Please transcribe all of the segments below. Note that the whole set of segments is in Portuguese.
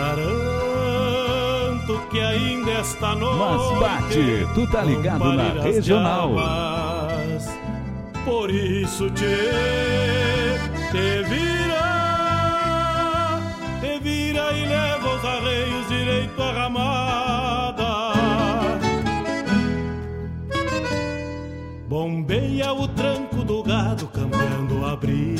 Garanto que ainda esta noite. Mas bate, tu tá ligado na regional. Por isso te, te vira, te vira e leva os arreios direito à ramada. Bombeia o tranco do gado, cambiando o abrigo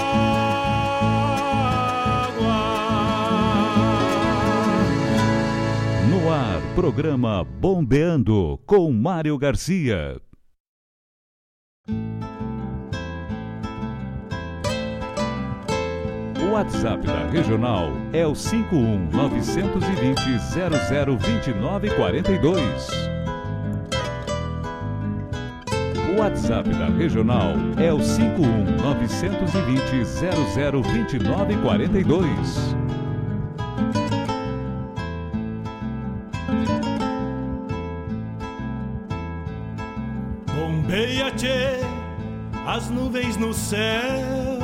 Programa Bombeando com Mário Garcia. O WhatsApp da Regional é o 51 920 002942. O WhatsApp da Regional é o 51 920 002942. Tchê, as nuvens no céu.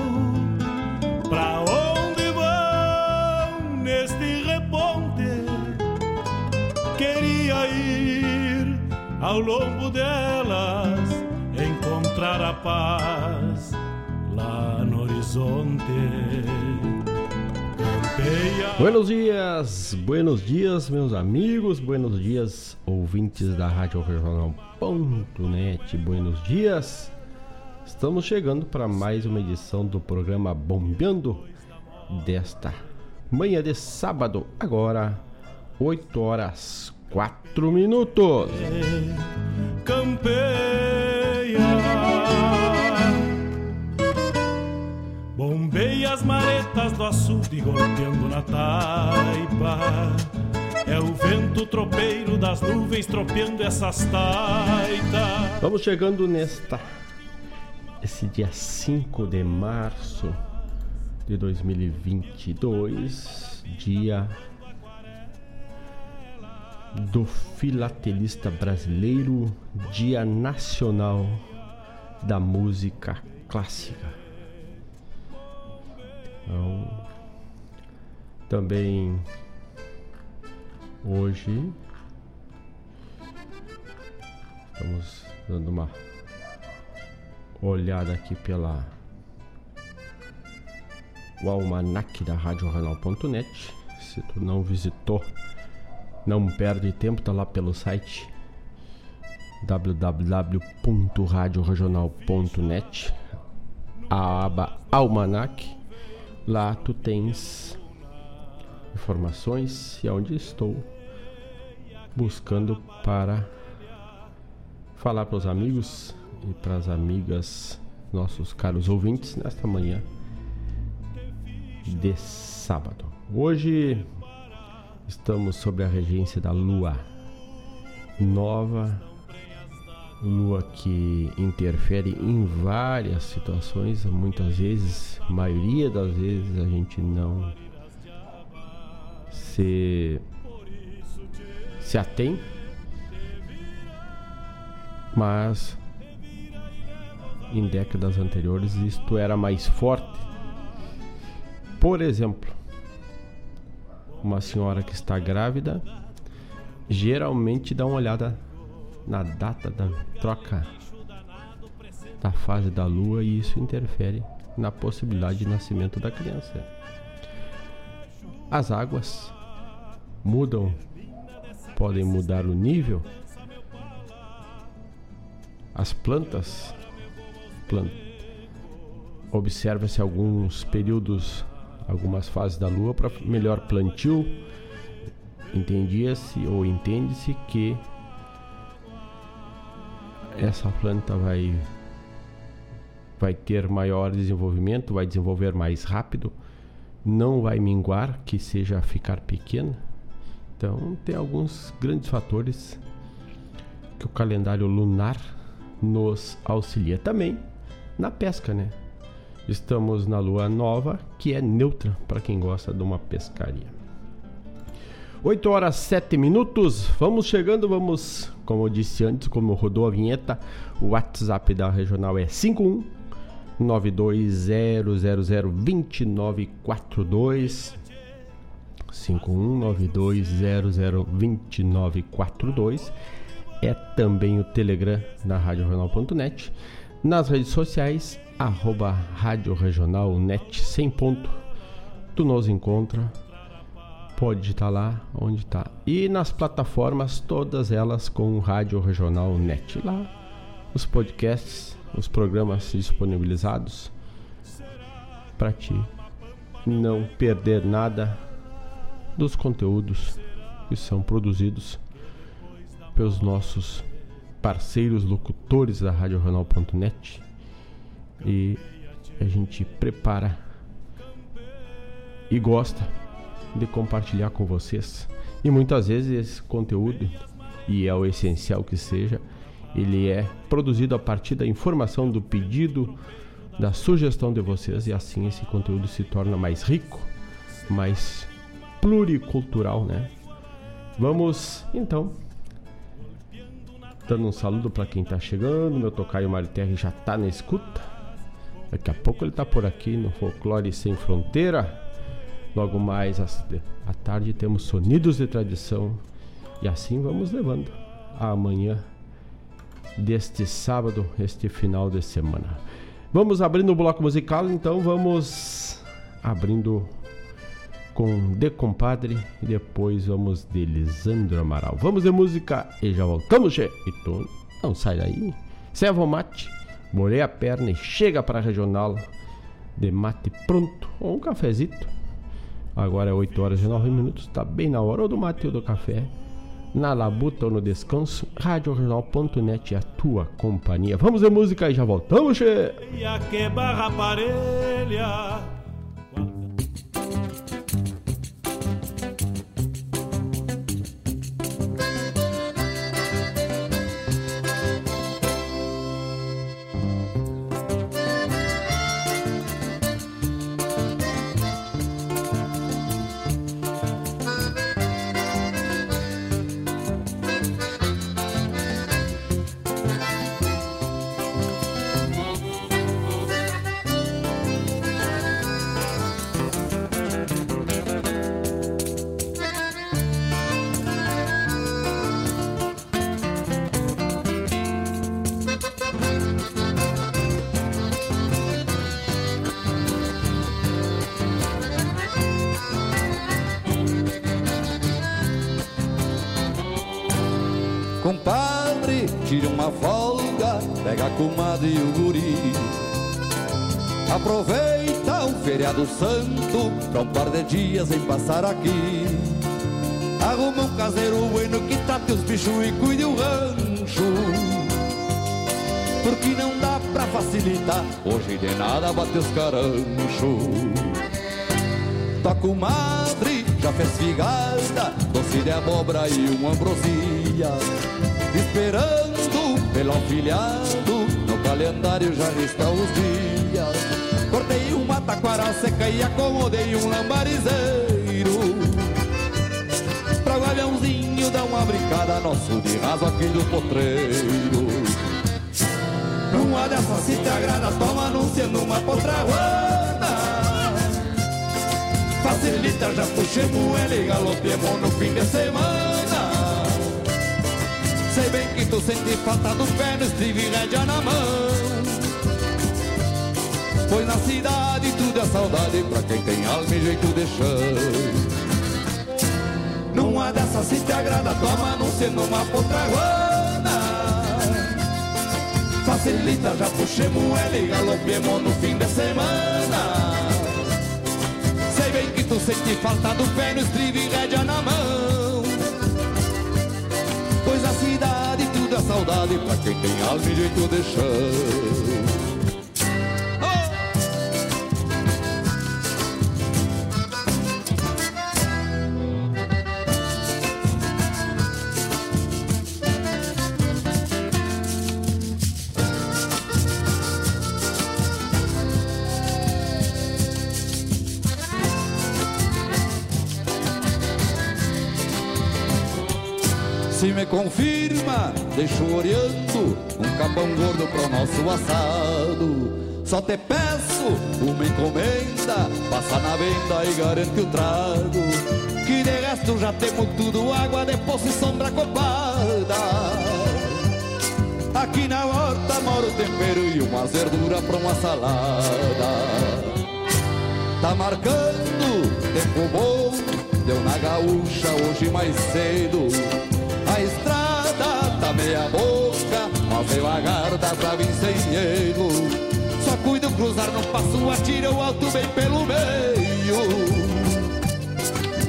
Pra onde vão neste reponte? Queria ir ao longo delas, encontrar a paz lá no horizonte. Buenos dias, buenos dias, meus amigos, buenos dias, ouvintes da Rádio Regional.net, buenos dias. Estamos chegando para mais uma edição do programa Bombeando desta manhã de sábado, agora 8 horas 4 minutos. Campeia as maretas do açude golpeando na taipa. É o vento tropeiro das nuvens tropeando essas taitas. Vamos chegando nesta. Esse dia 5 de março de 2022, dia do filatelista brasileiro, Dia Nacional da Música Clássica. Então, também hoje estamos dando uma olhada aqui pela o almanac da RadioRenal.net. Se tu não visitou, não perde tempo, tá lá pelo site www.radioregional.net a aba Almanac lá tu tens informações e onde estou buscando para falar para os amigos e para as amigas, nossos caros ouvintes, nesta manhã de sábado. Hoje estamos sobre a regência da lua nova, lua que interfere em várias situações, muitas vezes, maioria das vezes a gente não se se atém, mas em décadas anteriores isto era mais forte. Por exemplo, uma senhora que está grávida geralmente dá uma olhada na data da troca da fase da lua e isso interfere na possibilidade de nascimento da criança. As águas mudam, podem mudar o nível. As plantas planta. Observa-se alguns períodos, algumas fases da lua para melhor plantio. Entendia-se ou entende-se que essa planta vai vai ter maior desenvolvimento, vai desenvolver mais rápido, não vai minguar, que seja ficar pequena. Então, tem alguns grandes fatores que o calendário lunar nos auxilia também na pesca, né? Estamos na lua nova, que é neutra para quem gosta de uma pescaria. 8 horas 7 minutos, vamos chegando, vamos, como eu disse antes, como rodou a vinheta, o WhatsApp da regional é 51 920002942 5192002942 é também o Telegram da RadioJornal.net nas redes sociais, arroba Rádio Regional Net sem ponto. Tu nos encontra, pode digitar lá onde está. E nas plataformas, todas elas com Rádio Regional Net. Lá os podcasts, os programas disponibilizados para ti não perder nada dos conteúdos que são produzidos pelos nossos parceiros locutores da RadioRenal.net e a gente prepara e gosta de compartilhar com vocês. E muitas vezes esse conteúdo, e é o essencial que seja, ele é produzido a partir da informação do pedido, da sugestão de vocês, e assim esse conteúdo se torna mais rico, mais pluricultural, né? Vamos então Dando um saludo para quem tá chegando. Meu tocaio Mário Terra já tá na escuta. Daqui a pouco ele tá por aqui no Folclore Sem Fronteira. Logo mais à tarde temos Sonidos de Tradição. E assim vamos levando a amanhã deste sábado, este final de semana. Vamos abrindo o bloco musical, então vamos abrindo com De Compadre e depois vamos de Lisandro Amaral. Vamos de música e já voltamos, che. E tu não sai daí. Serva o mate, molhei a perna e chega para a regional de mate pronto ou um cafezito. Agora é 8 horas e 9 minutos, tá bem na hora ou do mate ou do café. Na labuta ou no descanso, radioregional.net é a tua companhia. Vamos de música e já voltamos, che. Aproveita um feriado santo pra um par de dias em passar aqui. Arruma um caseiro bueno que trate os bichos e cuide o rancho. Porque não dá pra facilitar, hoje de nada bate os caranchos. Tua comadre já fez figada, doce de abóbora e uma ambrosia. Esperando pelo afilhado, no calendário já estão os dias. Cortei uma taquara seca e acomodei um lambarizeiro. Pra o aviãozinho dar uma brincada, nosso de raso aqui do potreiro. Numa dessas se te agrada, toma anunciando uma potraguana. Facilita, já puxemos ele e galopemos no fim de semana. Sei bem que tu sente falta do pé no estribo e rédea na mão. Pois na cidade tudo é saudade pra quem tem alma e jeito de chão. Numa dessas se te agrada, toma anunciando uma potraguana. Facilita, já puxemos ele e galopemos no fim de semana. Sei bem que tu sente falta do pé no estribo e rédea na mão. Pois a cidade tudo é saudade pra quem tem alma e jeito de chão. Deixo oreando um capão gordo pro nosso assado. Só te peço uma encomenda, passa na venda e garante o trago. Que de resto já temos tudo, água de poço sombra copada. Aqui na horta mora o tempero e uma verdura pra uma salada. Tá marcando tempo bom, deu na gaúcha hoje mais cedo. Meia boca, mas devagar vir sem erro. Só cuido cruzar no passo, atira o alto bem pelo meio.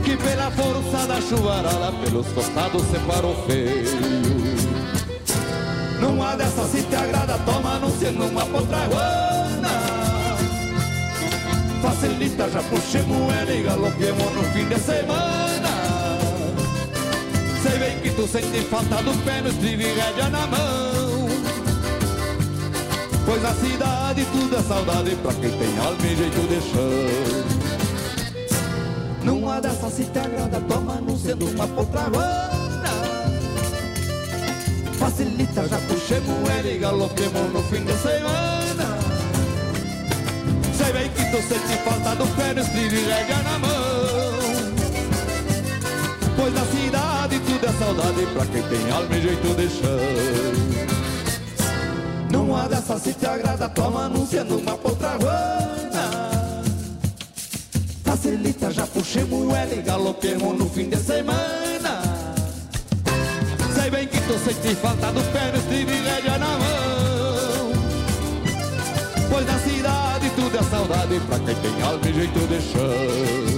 Que pela força da chuvarada, pelos costados separou feio. Numa dessas se te agrada, toma anunciando uma potraguana. Facilita, já puxemos ela e galopemos no fim de semana. Sei bem que tu sente falta do pé no estribo e rédea na mão. Pois a cidade tudo é saudade pra quem tem alma e jeito de chão. Numa dessas se te agrada, toma anunciando uma potraguana. Facilita, já puxemos ela e galopemos no fim de semana. Sei bem que tu sente falta do pé no estribo e rédea na mão. Pois na cidade tudo é saudade pra quem tem alma e jeito de chão. Numa dessas se te agrada, toma anunciando uma potraguana. Facilita, já puxemos ela e galopemos no fim de semana. Sei bem que tu sente falta do pé no estribo e rédea na mão. Pois na cidade tudo é saudade pra quem tem alma e jeito de chão.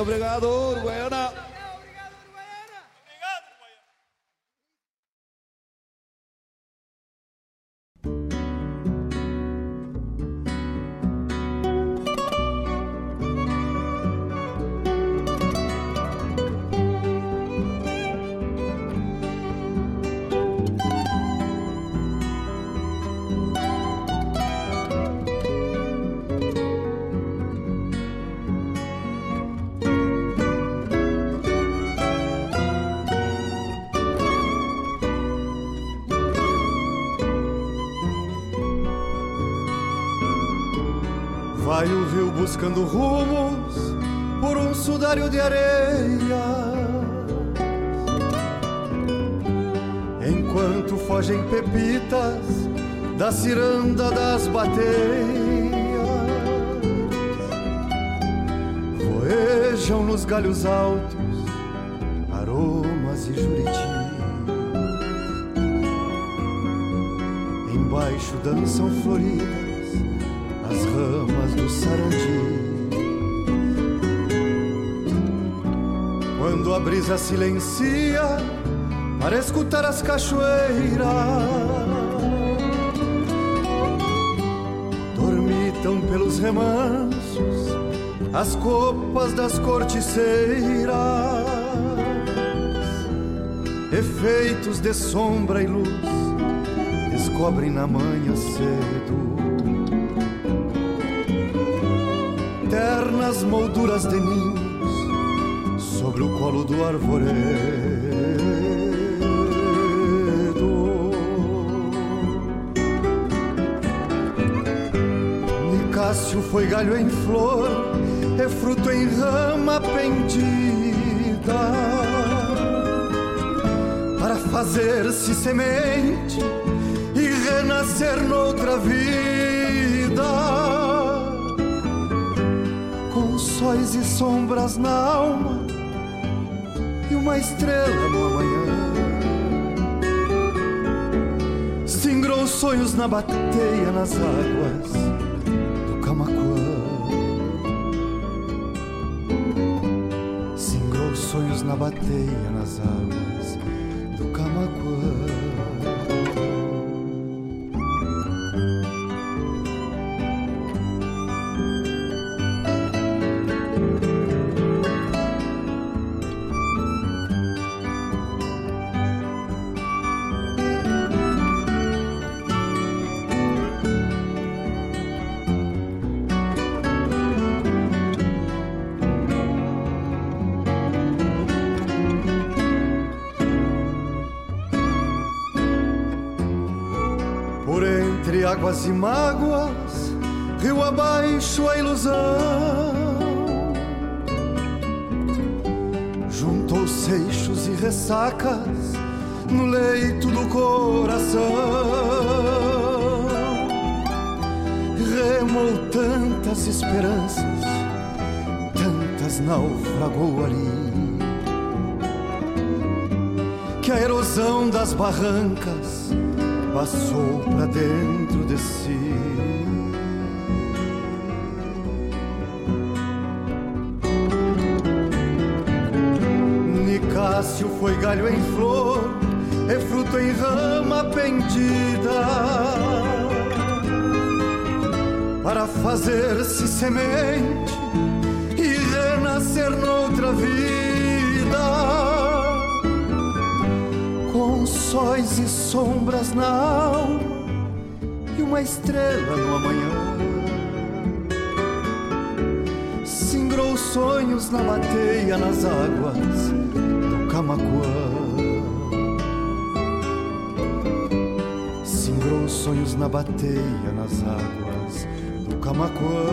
Muito obrigado, de areia. Enquanto fogem pepitas da ciranda das bateias, voejam nos galhos altos aromas e juriti. Embaixo dançam floridas as ramas do sarandi. Brisa silencia para escutar as cachoeiras, dormitam pelos remansos as copas das corticeiras, efeitos de sombra e luz descobrem na manhã cedo. Ternas molduras de ninhos sobre o colo do arvoredo. Nicásio foi galho em flor, é fruto em rama pendida, para fazer-se semente e renascer noutra vida sóis e sombras na alma uma estrela no amanhã. Singrou sonhos na bateia nas águas do Camacuã. Singrou sonhos na bateia nas águas do Camacuã. Águas e mágoas, rio abaixo a ilusão. Juntou seixos e ressacas no leito do coração. Remou tantas esperanças, tantas naufragou ali. Que a erosão das barrancas passou pra dentro de si. Nicásio foi galho em flor, é fruto em rama pendida, para fazer-se semente e renascer noutra vida sóis e sombras na alma e uma estrela no amanhã. Singrou sonhos na bateia nas águas do Camacuã. Singrou sonhos na bateia nas águas do Camacuã.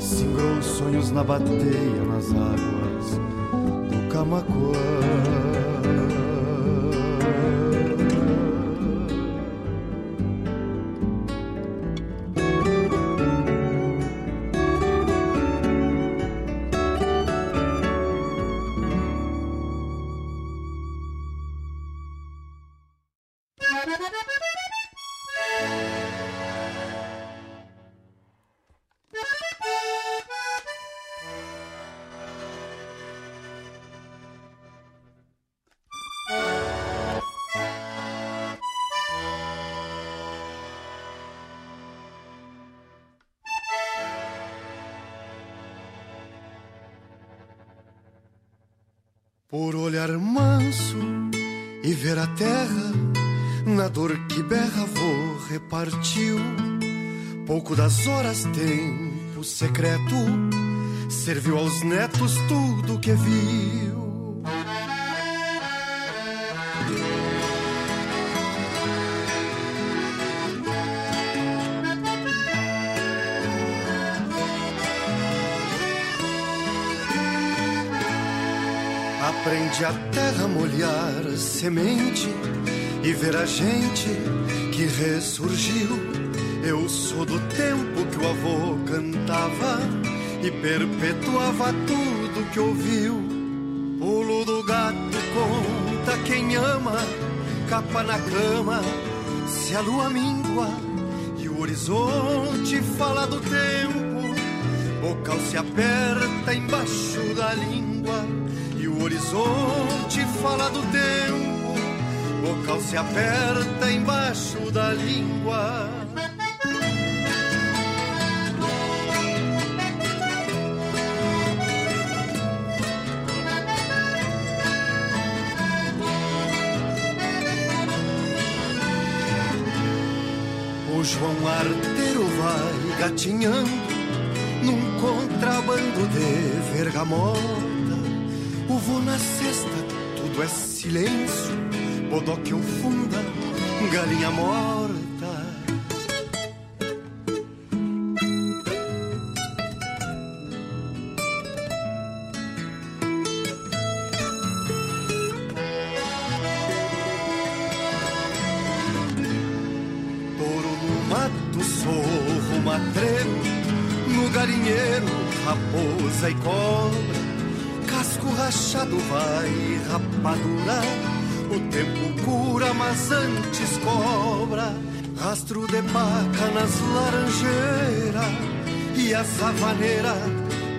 Singrou sonhos na bateia nas águas Camacuã. Olhar manso e ver a terra, na dor que berra vou repartiu. Pouco das horas, tempo secreto, serviu aos netos tudo que viu. Aprende a terra molhar semente e ver a gente que ressurgiu. Eu sou do tempo que o avô cantava e perpetuava tudo que ouviu. Pulo do gato conta quem ama, capa na cama, se a lua mingua e o horizonte fala do tempo. Bocal se aperta embaixo da língua horizonte fala do tempo. Bocal se aperta embaixo da língua. João Arteiro vai gatinhando num contrabando de vergamota. Na cesta, tudo é silêncio. Bodoque funda, galinha morta. Savaneira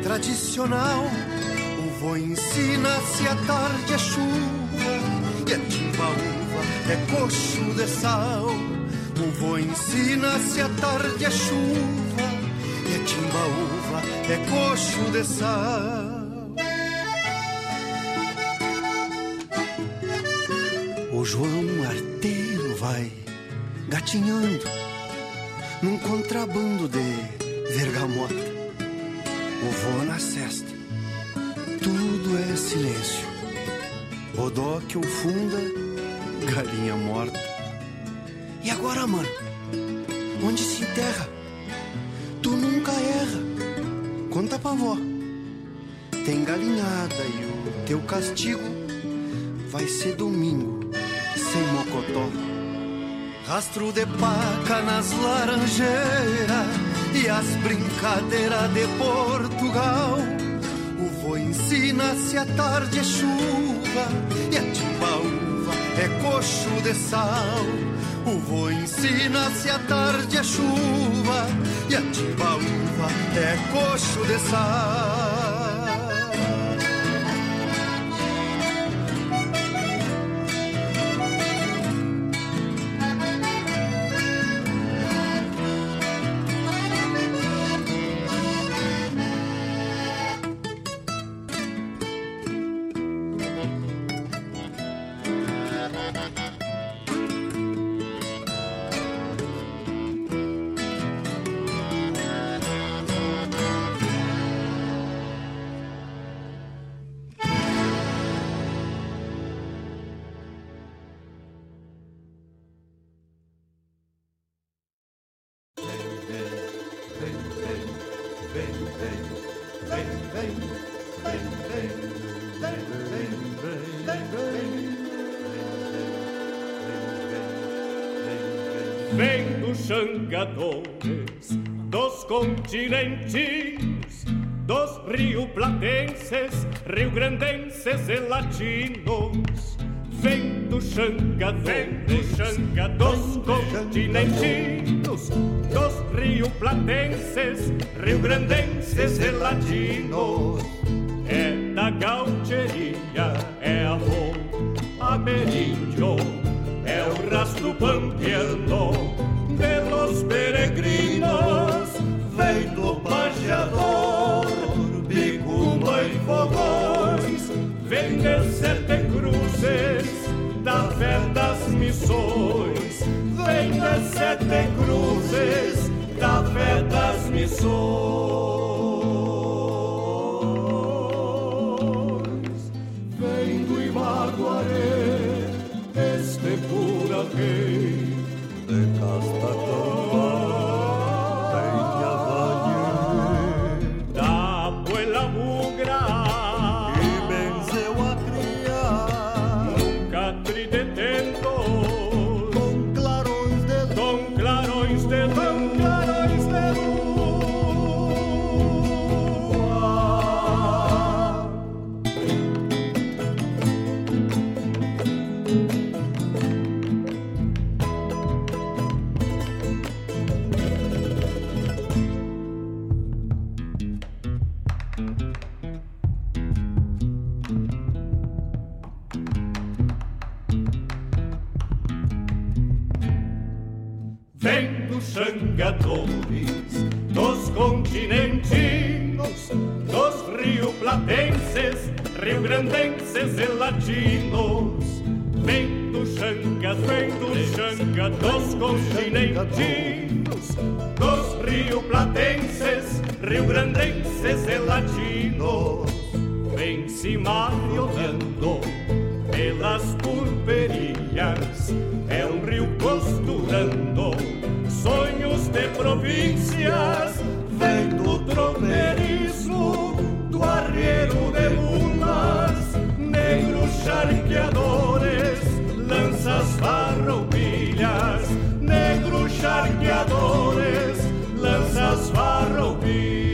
tradicional. O vô ensina-se a tarde é chuva e a timbaúva é coxo de sal. O vô ensina-se a tarde é chuva e a timbaúva é coxo de sal. Rastro de paca nas laranjeiras e as brincadeiras de Portugal. O vô ensina-se a tarde é chuva e a timbaúva é coxo de sal. O vô ensina-se a tarde é chuva e a timbaúva é coxo de sal. Xangadores dos continentes, dos rio-platenses, rio-grandenses e latinos. Vem do xangadores, do xanga dos continentinos, dos rio-platenses, rio-grandenses e latinos. É da gaucheria, é amor ameríndio, é o rastro pampiano de los peregrinos, vem do pajeador, bicumba e fogões, vem de sete cruzes, da fé das missões, vem de sete cruzes, da fé das missões. Xangadores, dos continentinos, dos rio-platenses, rio-grandenses e latinos. Vem do xangas, vem do xanga, dos continentinos, dos rio-platenses, rio-grandenses e latinos. Vem se olhando pelas pulperias, é um rio costurando sonhos de províncias, vem do tropeirismo, do arriero de mulas, negros charqueadores, lanças farroupilhas, negros charqueadores, lanças farroupilhas.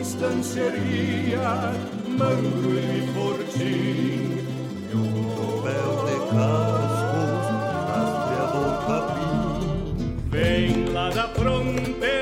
estância erguia Mangro e Fortim tropel de cascos Rastreador capim Vem lá da fronteira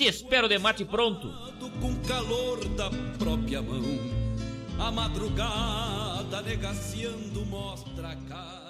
Te espero de mate pronto. Com calor da própria mão, a madrugada negaciando mostra a cara.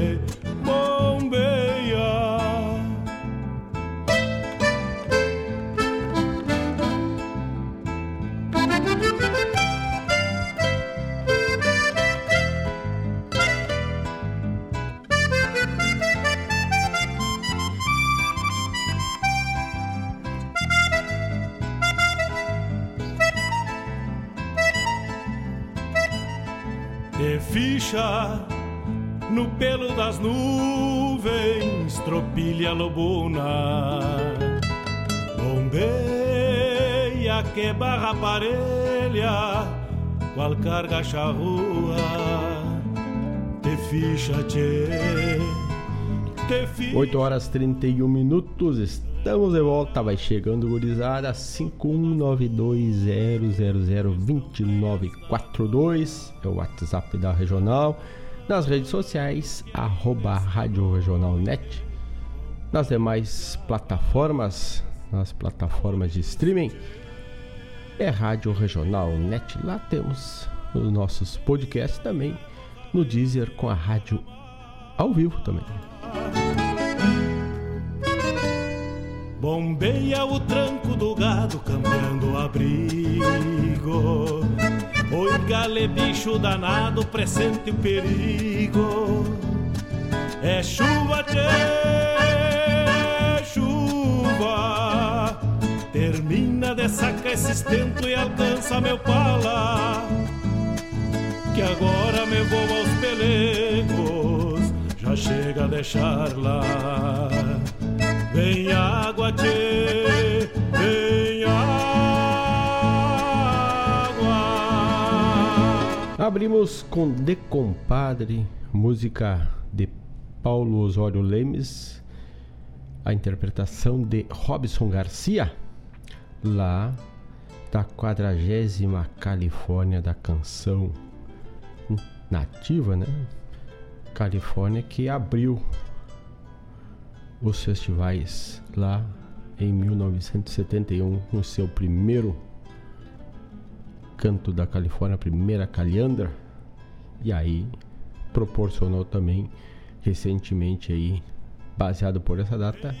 Ficha no pelo das nuvens, tropilha lobuna, bombeia que barra parelha, qual carga charrua, te ficha, tchê, 8 horas 31 minutos, estamos de volta, vai chegando gurizada 51200002942 é o WhatsApp da Regional, nas redes sociais, arroba Rádio Regional Net, nas demais plataformas, nas plataformas de streaming, é Rádio Regional Net, lá temos os nossos podcasts também, no Deezer com a rádio ao vivo também. Bombeia o tranco do gado cambiando o abrigo. Oi gale bicho danado presente o perigo. É chuva, tchê, chuva Termina de sacar esse estento e alcança meu pala Que agora me vou aos pelegos Já chega a deixar lá Vem água, tchê, vem água. Abrimos com De Compadre, música de Paulo Osório Lemes, a interpretação de Robson Garcia, lá da quadragésima Califórnia da canção nativa, né? Califórnia que abriu os festivais lá em 1971 com seu primeiro canto da Califórnia, a primeira Caliandra, e aí proporcionou também recentemente aí, baseado por essa data,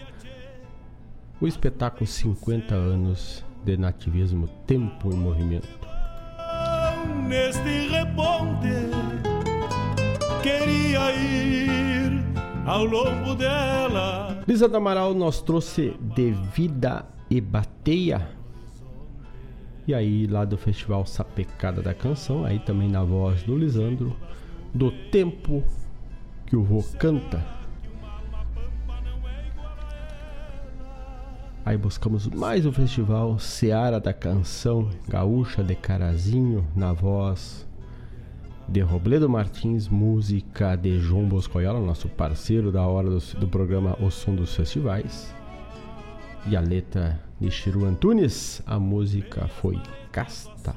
o espetáculo 50 anos de nativismo Tempo em Movimento. Neste reponte queria ir ao longo dela. Lisandro Amaral nos trouxe De Vida e Bateia. E aí, lá do Festival Sapecada da Canção, aí também na voz do Lisandro, do tempo que o vô canta. Aí buscamos mais o festival Seara da Canção Gaúcha de Carazinho, na voz de Robledo Martins, música de João Boscoiola, nosso parceiro da hora do, do, programa O Som dos Festivais. E a letra de Chiru Antunes, a música foi Casta.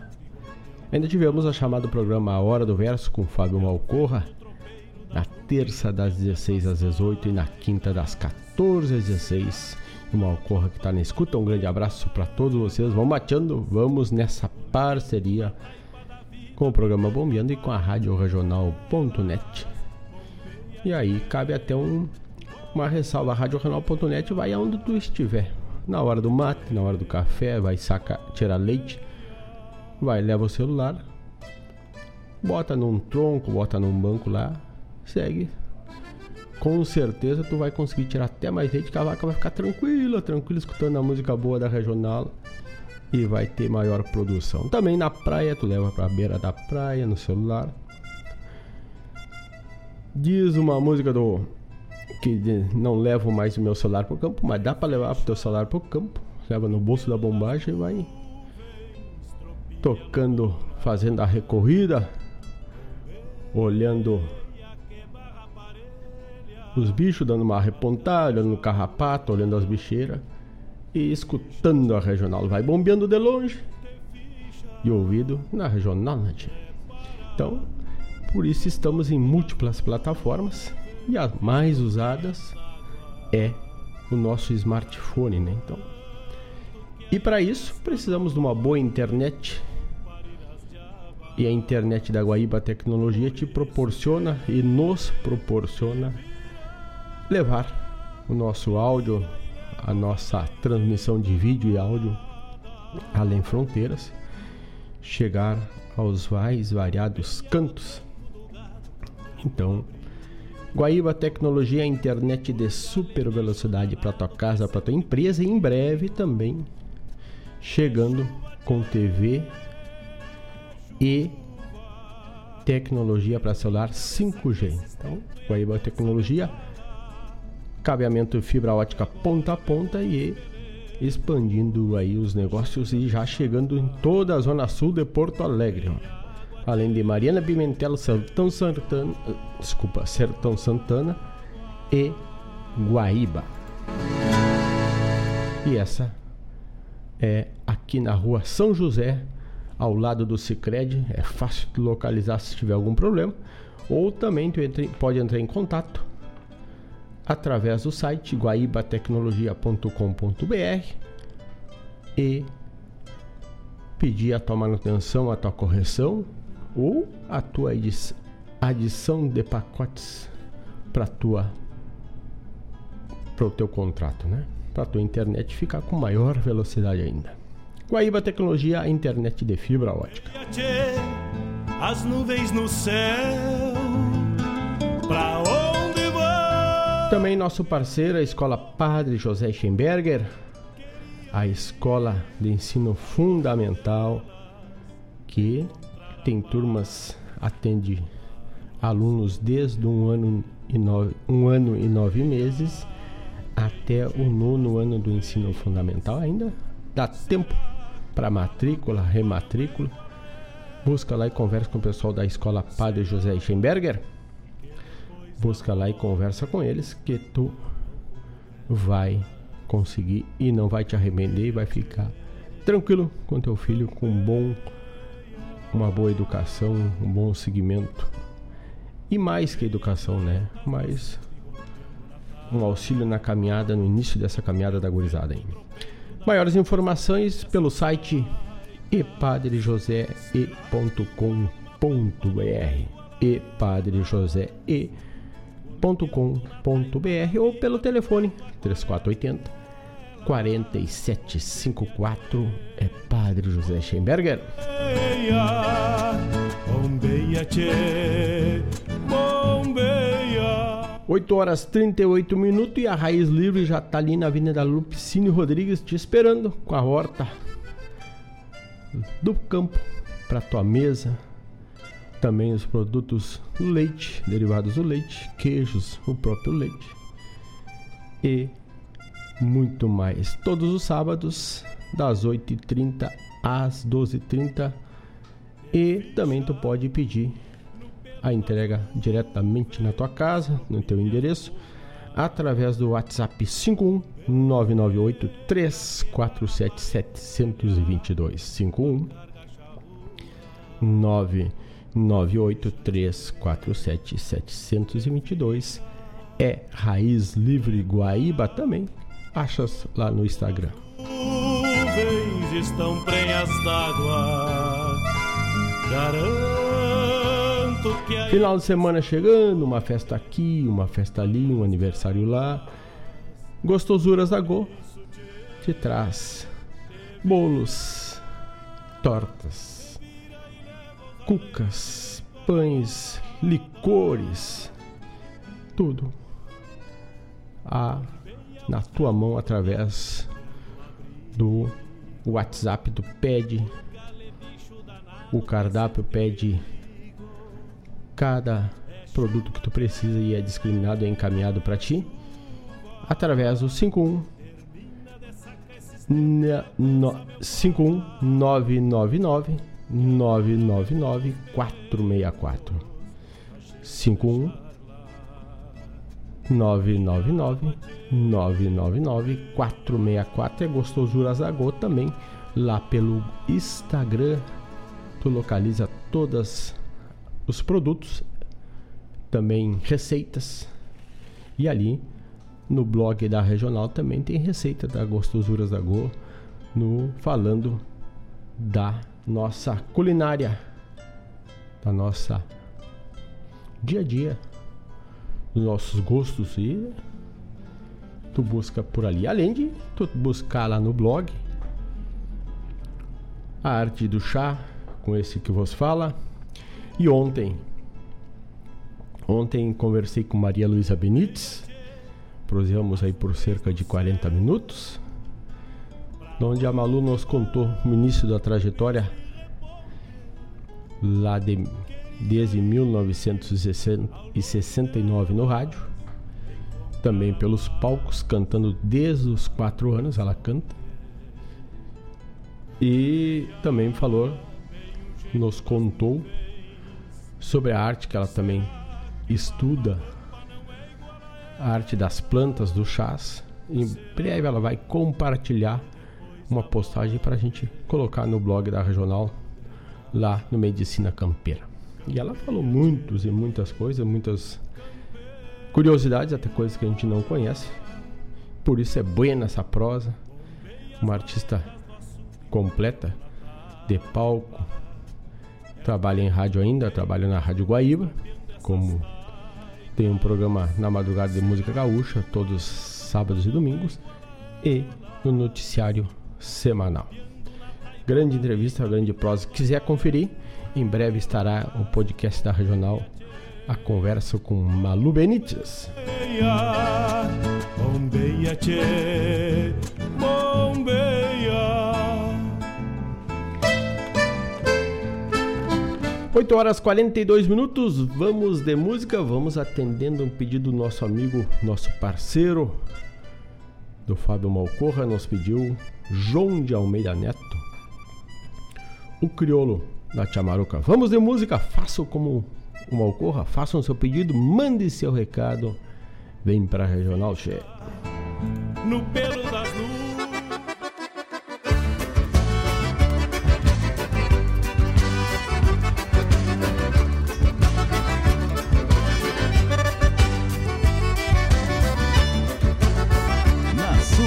Ainda tivemos a chamada programa A Hora do Verso com Fábio Malcorra, na terça das 16 às 18 e na quinta das 14 às 16. O Malcorra que está na escuta, um grande abraço para todos vocês. Vamos mateando, vamos nessa parceria com o programa Bombeando e com a Rádio Regional.net. E aí cabe até um, uma ressalva, a Rádio Regional.net vai aonde tu estiver. Na hora do mate, na hora do café, vai sacar, tirar leite, vai, leva o celular, bota num tronco, bota num banco lá, segue. Com certeza tu vai conseguir tirar até mais leite, que a vaca vai ficar tranquila, tranquila, escutando a música boa da regional e vai ter maior produção. Também na praia, tu leva para a beira da praia no celular. Diz uma música do que não levo mais o meu celular pro campo, mas dá para levar o teu celular pro campo. Leva no bolso da bombagem e vai tocando, fazendo a recorrida, olhando os bichos, dando uma repontada, olhando no carrapato, olhando as bicheiras e escutando a regional. Vai bombeando de longe e ouvido na regional. Né, então, por isso estamos em múltiplas plataformas e as mais usadas é o nosso smartphone, né? Então, e para isso precisamos de uma boa internet. E a internet da Guaíba Tecnologia te proporciona e nos proporciona levar o nosso áudio a nossa transmissão de vídeo e áudio além fronteiras, chegar aos mais variados cantos. Então, Guaíba Tecnologia é internet de super velocidade para tua casa, para tua empresa e em breve também chegando com TV e tecnologia para celular 5G. Então, Guaíba Tecnologia cabeamento fibra ótica ponta a ponta e expandindo aí os negócios e já chegando em toda a zona sul de Porto Alegre. Além de Mariana Pimentel, Sertão Santana, desculpa, Sertão Santana e Guaíba. E essa é aqui na rua São José, ao lado do Cicred. É fácil de localizar se tiver algum problema. Ou também tu entre, pode entrar em contato através do site guaibatecnologia.com.br e pedir a tua manutenção, a tua correção ou a tua adição de pacotes para tua para o teu contrato, né? Para tua internet ficar com maior velocidade ainda. Guaíba Tecnologia, a internet de fibra ótica. As nuvens no céu? Também nosso parceiro, a Escola Padre José Schemberger, a escola de ensino fundamental que tem turmas atende alunos desde um ano e nove, um ano e nove meses até o nono ano do ensino fundamental. Ainda dá tempo para matrícula, rematrícula. Busca lá e conversa com o pessoal da escola Padre José Schemberger. Busca lá e conversa com eles que tu vai conseguir e não vai te arrepender e vai ficar tranquilo com teu filho com um bom uma boa educação, um bom seguimento e mais que educação, né? Mas um auxílio na caminhada, no início dessa caminhada da gurizada aí. Maiores informações pelo site epadrejosee.com.br epadrejosee.com.br ou pelo telefone 3480 4754 é Padre José Schemberger. 8 horas 38 minutos e a Raiz Livre já tá ali na Avenida Lupicínio Rodrigues te esperando com a horta do campo para tua mesa. Também os produtos do leite, derivados do leite, queijos, o próprio leite. E muito mais. Todos os sábados, das 8h30 às 12h30. E também tu pode pedir a entrega diretamente na tua casa, no teu endereço, através do WhatsApp 51 998 347 722 51 998 347 722 é Raiz Livre Guaíba também achas lá no Instagram. Nuvens estão prenhas d'água. Garanto que a... Final de semana chegando, uma festa aqui, uma festa ali, um aniversário lá. Gostosuras da Go te traz bolos, tortas, cucas, pães, licores, tudo. A na tua mão através do WhatsApp do PED. O cardápio pede cada produto que tu precisa e é discriminado e é encaminhado para ti através do 51 51999 999 464 51 999 999 464 é Gostosuras Agô também lá pelo Instagram. Tu localiza todos os produtos também receitas. E ali no blog da regional também tem receita da Gostosuras da Go no falando da nossa culinária da nossa dia a dia nossos gostos e tu busca por ali. Além de tu buscar lá no blog a arte do chá com esse que vos fala. E ontem, ontem conversei com Maria Luísa Benites, prosseguimos aí por cerca de 40 minutos, onde a Malu nos contou o início da trajetória lá de desde 1969 no rádio, também pelos palcos, cantando desde os quatro anos, ela canta. E também falou, nos contou sobre a arte que ela também estuda a arte das plantas, do chás. Em breve ela vai compartilhar uma postagem para a gente colocar no blog da Regional, lá no Medicina Campeira. E ela falou muitos e muitas coisas, muitas curiosidades, até coisas que a gente não conhece. Por isso é boa essa prosa. Uma artista completa, de palco. Trabalha em rádio ainda, trabalha na Rádio Guaíba, como tem um programa na madrugada de música gaúcha, todos sábados e domingos, e no noticiário semanal. Grande entrevista, grande prosa. Quiser conferir, em breve estará o podcast da Regional, a conversa com Malu bombeia. 8 horas 42 minutos, vamos de música, vamos atendendo um pedido do nosso amigo, nosso parceiro do Fábio Malcorra, nos pediu João de Almeida Neto, o crioulo da Chamaruca. Vamos de música, faça como o Malcorra, façam seu pedido, mande seu recado, vem para Regional Che. No pelo das nuvens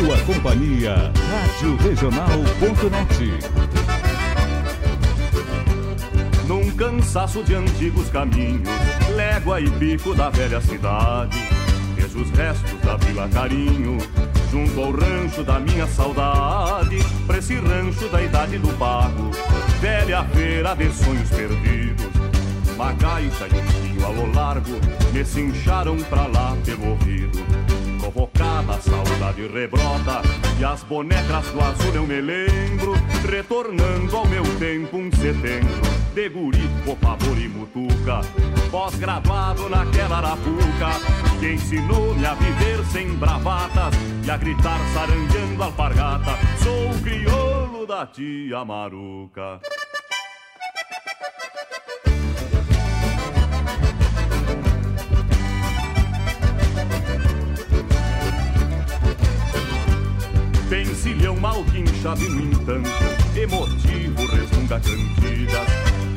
Sua companhia, Rádio Regional.net. Num cansaço de antigos caminhos, légua e pico da velha cidade, vejo os restos da Vila Carinho, junto ao rancho da minha saudade, pra esse rancho da idade do pago, velha feira de sonhos perdidos. Uma gaita e um vinho a lo largo me cincharam pra lá pelo ouvido provocada, a saudade rebrota E as bonecas do azul eu me lembro Retornando ao meu tempo um setembro De guri, copador e mutuca. Pós-graduado naquela arapuca Que ensinou-me a viver sem bravatas E a gritar saranjando alpargata. Sou o crioulo da tia Maruca Pencilhão mal guinchado e no entanto Emotivo resmunga cantigas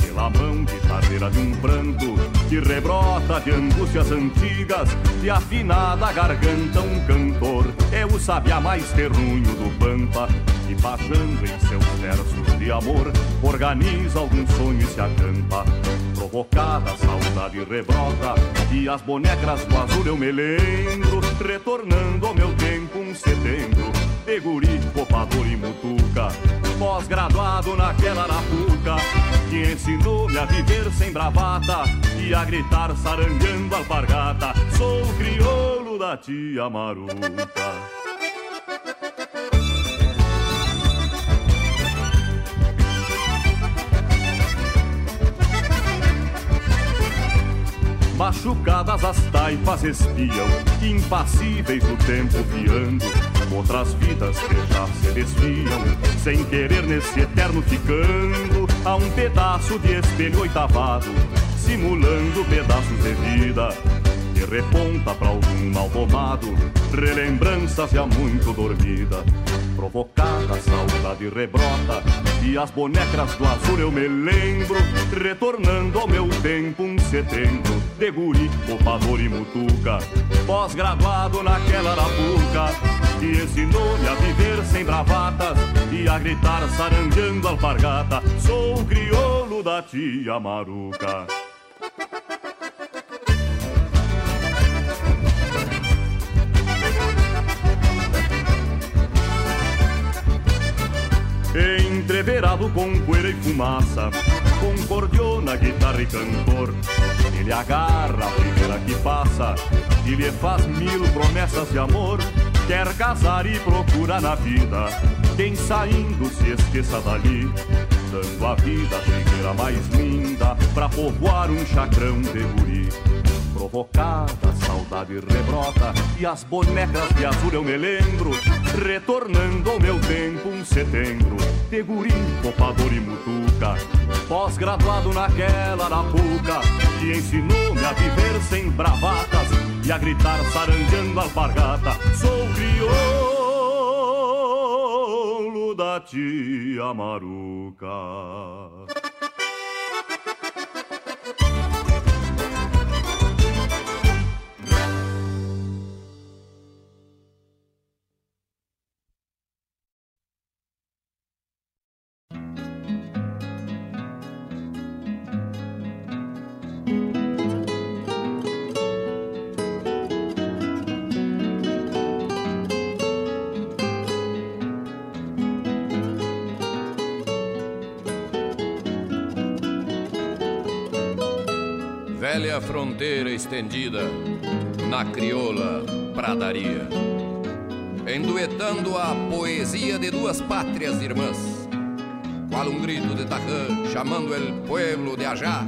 Pela mão guitarreira de um pranto Que rebrota de angústias antigas E afinada garganta um cantor É o sabiá mais terrunho do pampa E baixando em seus versos de amor Organiza algum sonho e se acampa. Provocada a saudade rebrota E as bonecas do azul eu me lembro Retornando ao meu tempo um setembro de guri, copador e mutuca. Pós-graduado naquela arapuca Que ensinou-me a viver sem bravata E a gritar saranjando alpargata. Sou o crioulo da tia Maruca. Machucadas as taipas espiam, impassíveis o tempo fiando. Outras vidas que já se desviam, sem querer nesse eterno ficando. A um pedaço de espelho oitavado, simulando pedaços de vida. Que reponta pra algum mal tomado, relembranças já muito dormida provocada, a saudade rebrota E as bonecas do azul eu me lembro Retornando ao meu tempo um setembro De guri, copador e mutuca Pós-graduado naquela arapuca Que ensinou-me a viver sem bravatas E a gritar saranjando alpargata Sou o crioulo da tia Maruca Entreverado com poeira e fumaça Com cordiona, guitarra e cantor. Ele agarra a primeira que passa E lhe faz mil promessas de amor Quer casar e procura na vida. Quem saindo se esqueça dali Dando a vida a figueira mais linda Pra povoar um chacrão de guri Provocada, saudade rebrota E as bonecas de azul eu me lembro Retornando ao meu tempo um setembro De guri, copador e mutuca Pós-graduado naquela arapuca Que ensinou-me a viver sem bravatas e a gritar sarandeando alpargata. Sou crioulo da tia Maruca. Fronteira estendida na crioula pradaria, enduetando a poesia de duas pátrias irmãs, qual um grito de Tajan chamando el pueblo de Ajá,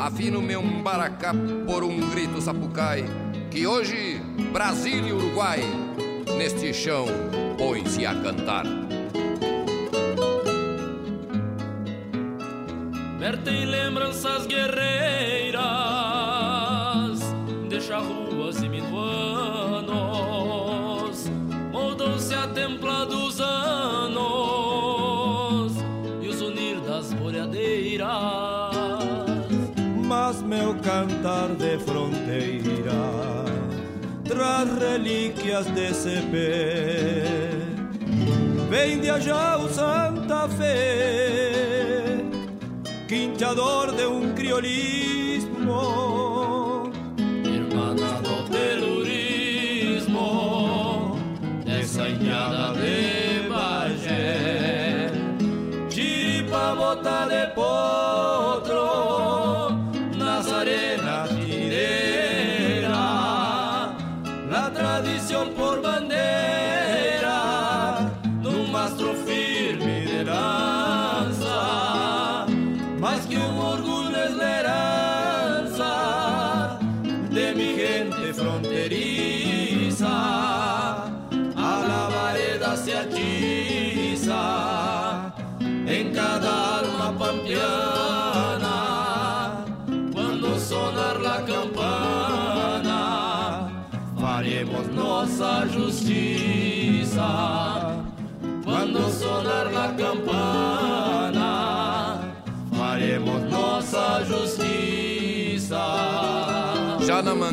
afino meu baracá por um grito sapucai, que hoje Brasil e Uruguai neste chão põe-se a cantar. Vertem lembranças guerreiras, deixa ruas e minuanos, moldam-se a templa dos anos e os unir das boreadeiras. Mas meu cantar de fronteira traz relíquias de CP, vem allá o Santa Fe quinchador de un criolismo,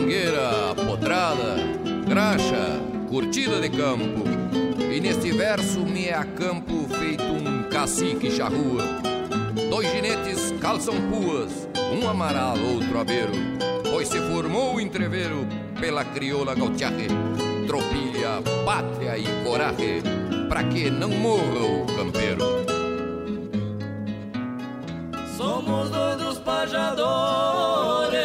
mangueira, potrada, graxa, curtida de campo. E neste verso me acampo feito um cacique charrua. Dois ginetes calçam puas, um amaral, outro abeiro. Pois se formou o entreveiro pela crioula gautiarre, tropilha, pátria e coragem, pra que não morra o campeiro. Somos dois dos pajadores,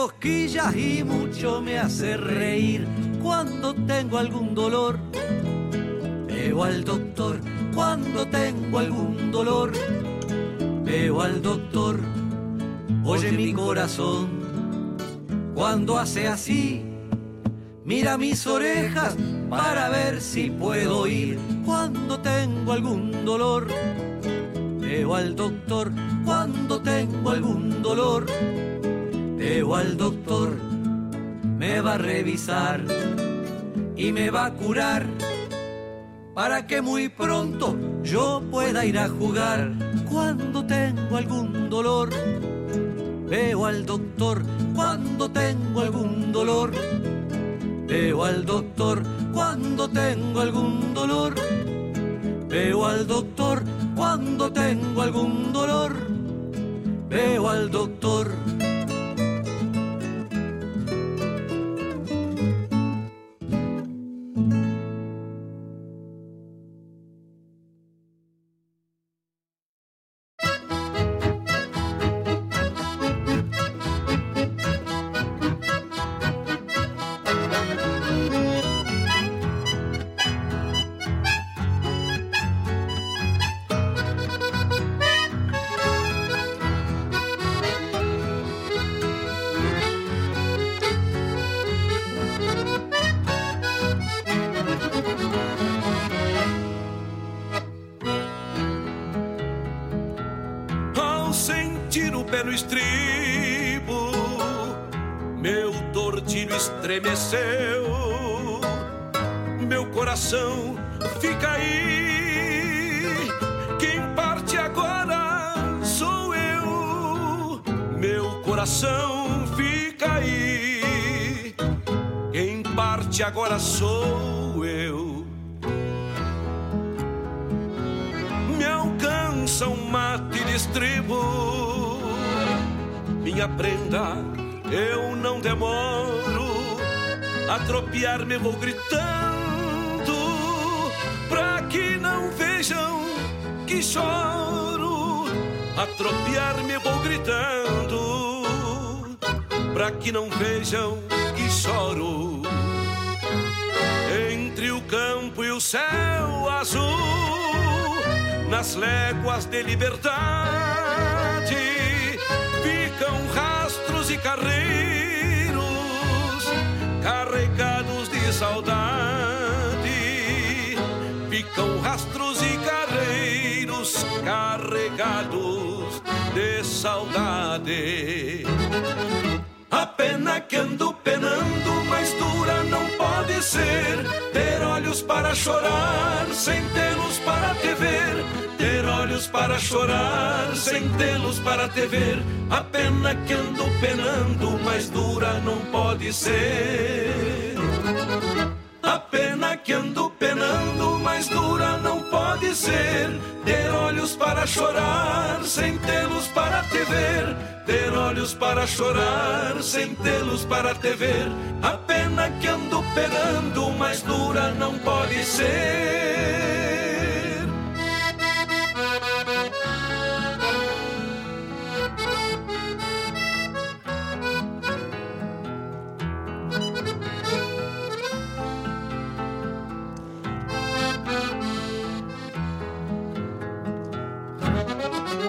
cosquillas y mucho me hace reír. Cuando tengo algún dolor, veo al doctor. cuando tengo algún dolor. Veo al doctor, oye mi corazón, cuando hace así, mira mis orejas para ver si puedo oír cuando tengo algún dolor. Veo al doctor cuando tengo algún dolor. Veo al doctor, me va a revisar y me va a curar para que muy pronto yo pueda ir a jugar cuando tengo algún dolor. Veo al doctor cuando tengo algún dolor. Veo al doctor cuando tengo algún dolor. Veo al doctor cuando tengo algún dolor. Veo al doctor agora sou eu. Me alcança um mate de estribo, minha prenda, eu não demoro. A tropear-me vou gritando, pra que não vejam que choro. A tropear-me vou gritando, pra que não vejam que choro campo e o céu azul, nas léguas de liberdade, ficam rastros e carreiros carregados de saudade. Ficam rastros e carreiros carregados de saudade. A pena que ando penando, mais dura não pode ser. Ter olhos para chorar, sem tê-los para te ver. Ter olhos para chorar, sem tê-los para te ver. A pena que ando penando, mais dura não pode ser. A pena que ando penando, mais dura não pode ser. Ter olhos para chorar, sem tê-los para te ver. Ter olhos para chorar, sem tê-los para te ver. A pena que ando penando, mais dura não pode ser.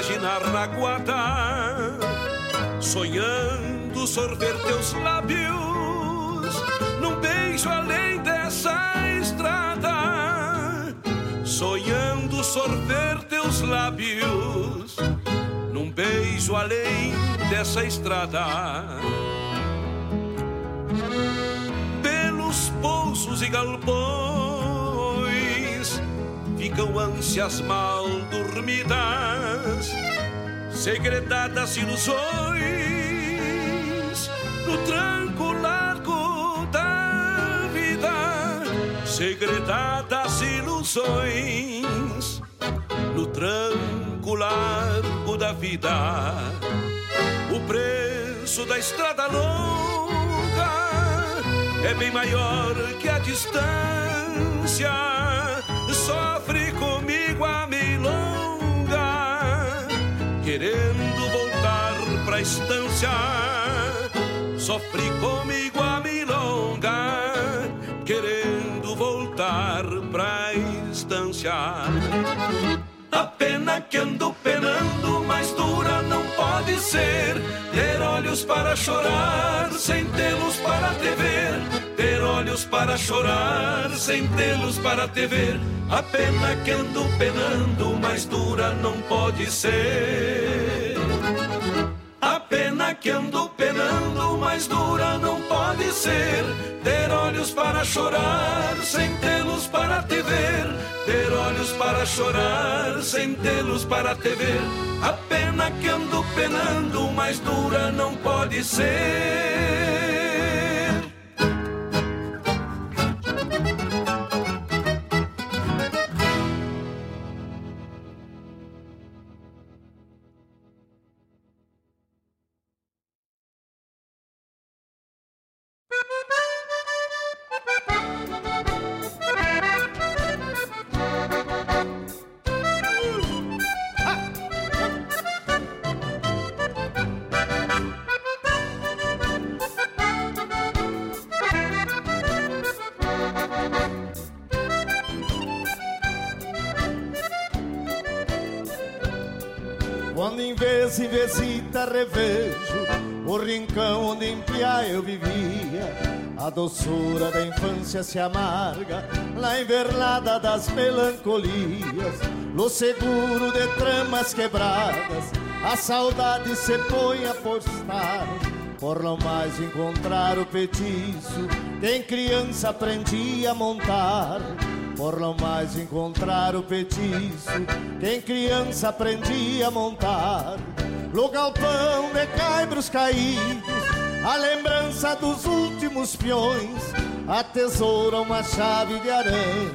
imaginar na guarda, sonhando sorver teus lábios num beijo além dessa estrada, sonhando sorver teus lábios num beijo além dessa estrada. Pelos pousos e galpões ficam ânsias mal dormidas, segredadas ilusões no tranco largo da vida, segredadas ilusões no tranco largo da vida. O preço da estrada longa é bem maior que a distância. Sofre comigo a milonga, querendo voltar pra estância. Sofre comigo a milonga, querendo voltar pra estância. A pena que ando penando, mais dura não pode ser. Ter olhos para chorar, sem tê-los para te ver. Ter olhos para chorar, sem tê-los para te ver. A pena que ando penando, mais dura não pode ser. Pena que ando penando, mais dura não pode ser. Ter olhos para chorar, sem tê-los para te ver. Ter olhos para chorar, sem tê-los para te ver. A pena que ando penando, mais dura não pode ser. Revejo o rincão onde em Piá eu vivia, a doçura da infância se amarga na invernada das melancolias, no seguro de tramas quebradas, a saudade se põe a postar. Por não mais encontrar o petiço que em criança aprendi a montar por não mais encontrar o petiço que em criança aprendi a montar. No galpão de caibros caídos, a lembrança dos últimos peões, a tesoura uma chave de arame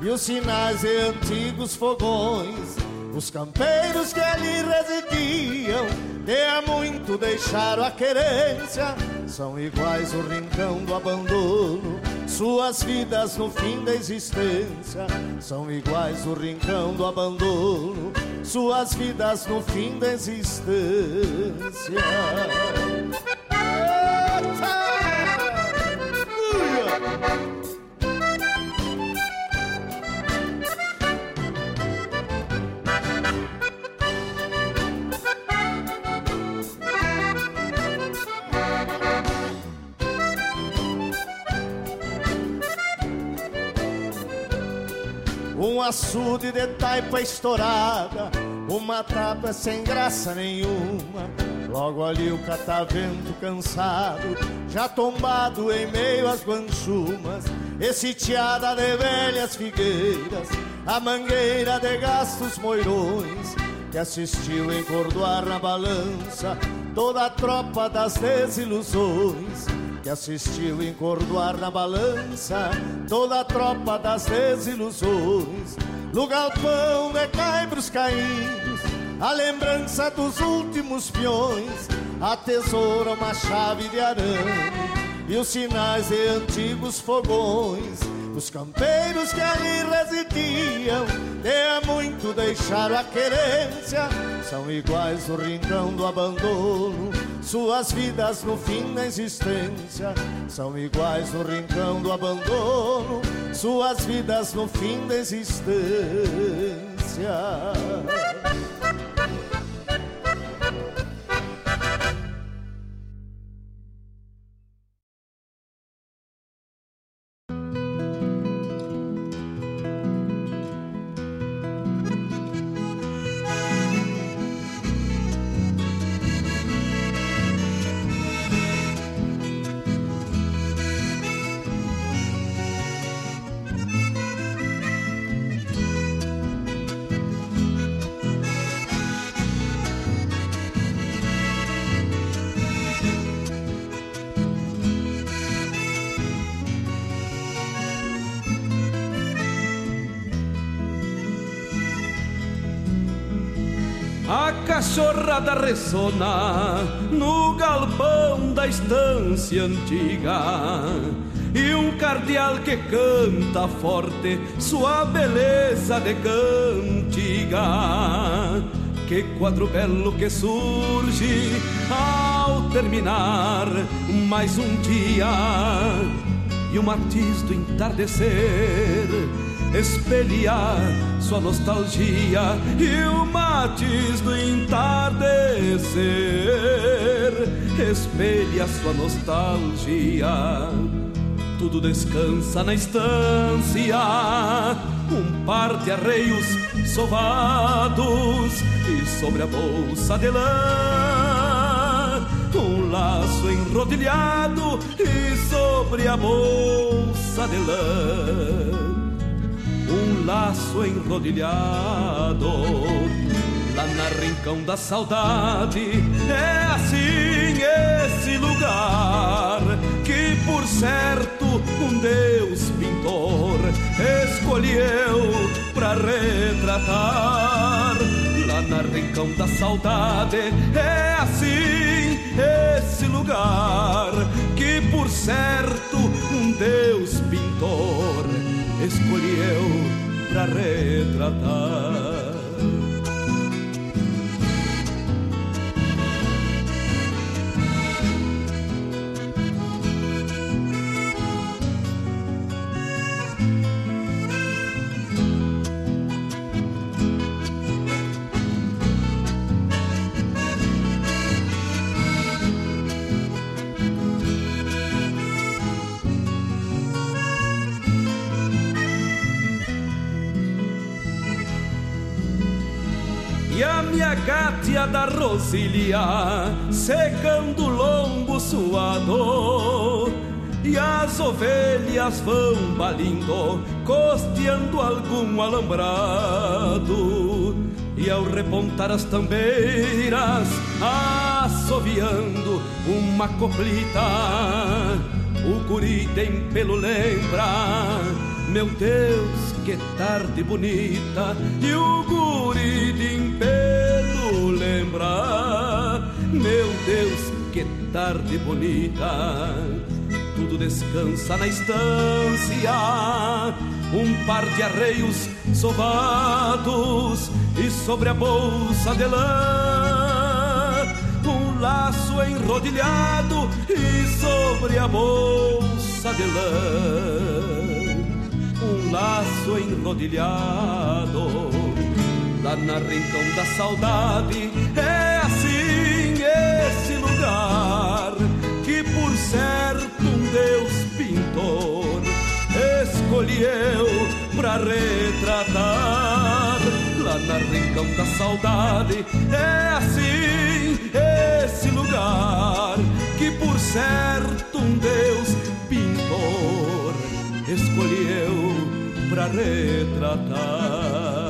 e os sinais de antigos fogões. Os campeiros que ali residiam, de há muito deixaram a querência, são iguais o rincão do abandono suas vidas no fim da existência são iguais o rincão do abandono, suas vidas no fim da existência. Açude de taipa estourada, uma tapa sem graça nenhuma. Logo ali o catavento cansado, já tombado em meio às guanchumas, e sitiada de velhas figueiras, a mangueira de gastos moirões, que assistiu encordoar na balança toda a tropa das desilusões que assistiu encordoar na balança toda a tropa das desilusões. No galpão de caibros caídos, a lembrança dos últimos peões, a tesoura, uma chave de arame e os sinais de antigos fogões. Os campeiros que ali residiam, de há muito deixaram a querência, são iguais o rincão do abandono suas vidas no fim da existência são iguais no rincão do abandono, suas vidas no fim da existência. Cachorrada ressona no galpão da estância antiga e um cardeal que canta forte sua beleza de cantiga. Que quadro belo que surge ao terminar mais um dia e o matiz do entardecer espelha sua nostalgia e o matiz do entardecer espelha sua nostalgia tudo descansa na estância. Um par de arreios sovados e sobre a bolsa de lã. Um laço enrodilhado e sobre a bolsa de lã. Laço enrodilhado lá na rincão da saudade. É assim esse lugar que, por certo, um Deus pintor escolheu pra retratar. Lá na rincão da saudade é assim esse lugar que, por certo, um Deus pintor escolheu pra retratar. Gátia da rosilha, secando o lombo suado. E as ovelhas vão balindo, costeando algum alambrado. E ao repontar as tambeiras, assoviando uma coplita, o guri tem pelo lembra, meu Deus, que tarde bonita, e o guri pelo lembrar. Meu Deus, que tarde bonita. Tudo descansa na estância. Um par de arreios sovados e sobre a bolsa de lã. Um laço enrodilhado e sobre a bolsa de lã. Um laço enrodilhado lá na rincão da saudade. É assim esse lugar que, por certo, um Deus pintor escolheu pra retratar. Lá na rincão da saudade. É assim esse lugar que, por certo, um Deus pintor escolheu pra retratar.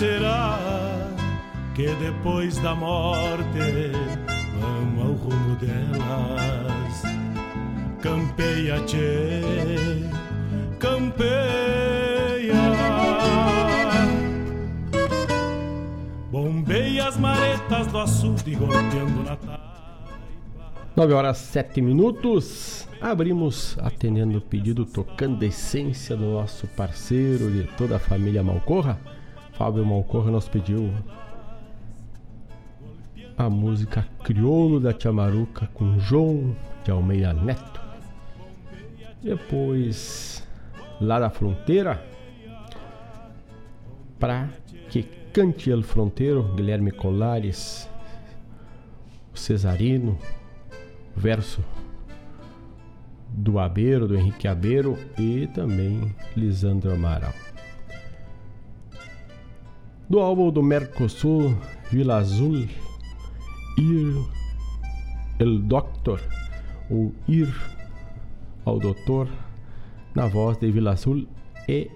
Será que depois da morte vamos ao rumo delas? Campeia, tchê, campeia. Bombeia as maretas do açude golpeando na taipa. 9 horas 7 minutos. Abrimos atendendo o pedido, tocando a essência do nosso parceiro de toda a família Malcorra. Fábio Malcorra nos pediu a música Crioulo da Tiamaruca com João de Almeida Neto. Depois, lá da fronteira, para que cante El Fronteiro, Guilherme Colares, Cesarino, verso do Abeiro, do Henrique Abeiro e também Lisandro Amaral. Do álbum do Mercosul, Vila Azul, Ir El Doctor, ou Ir ao Doutor, na voz de Vila Azul e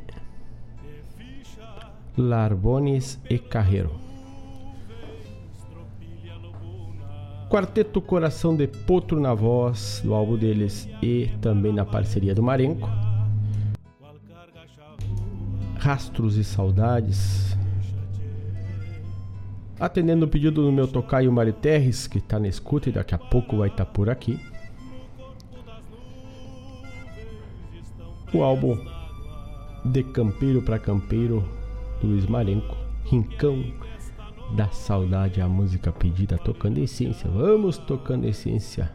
Larbones e Carreiro. Quarteto Coração de Potro na voz do álbum deles e também na parceria do Marenco. Rastros e Saudades. Atendendo o pedido do meu tocaio Mari Terres, que está na escuta e daqui a pouco vai estar tá por aqui. O álbum De Campeiro para Campeiro, Luiz Marenco, Rincão da saudade a música pedida tocando essência. Vamos tocando essência.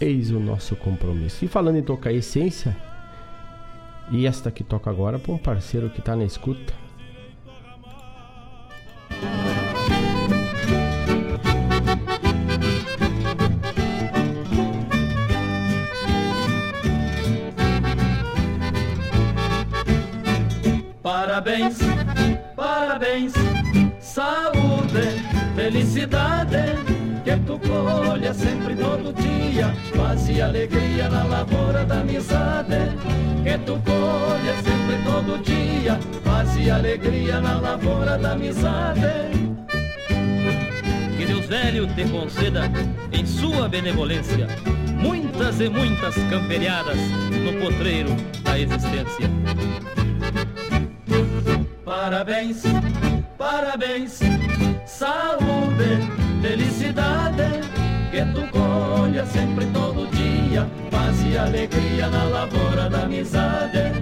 Eis o nosso compromisso. E falando em tocar essência, e esta que toca agora para um parceiro que está na escuta. Alegria na lavoura da amizade, que tu colha sempre todo dia, paz e alegria na lavoura da amizade. Que Deus velho te conceda, em sua benevolência, muitas e muitas camperiadas no potreiro da existência. Parabéns parabéns, saúde, felicidade, que tu colha sempre todo dia, paz e alegria na lavoura da amizade.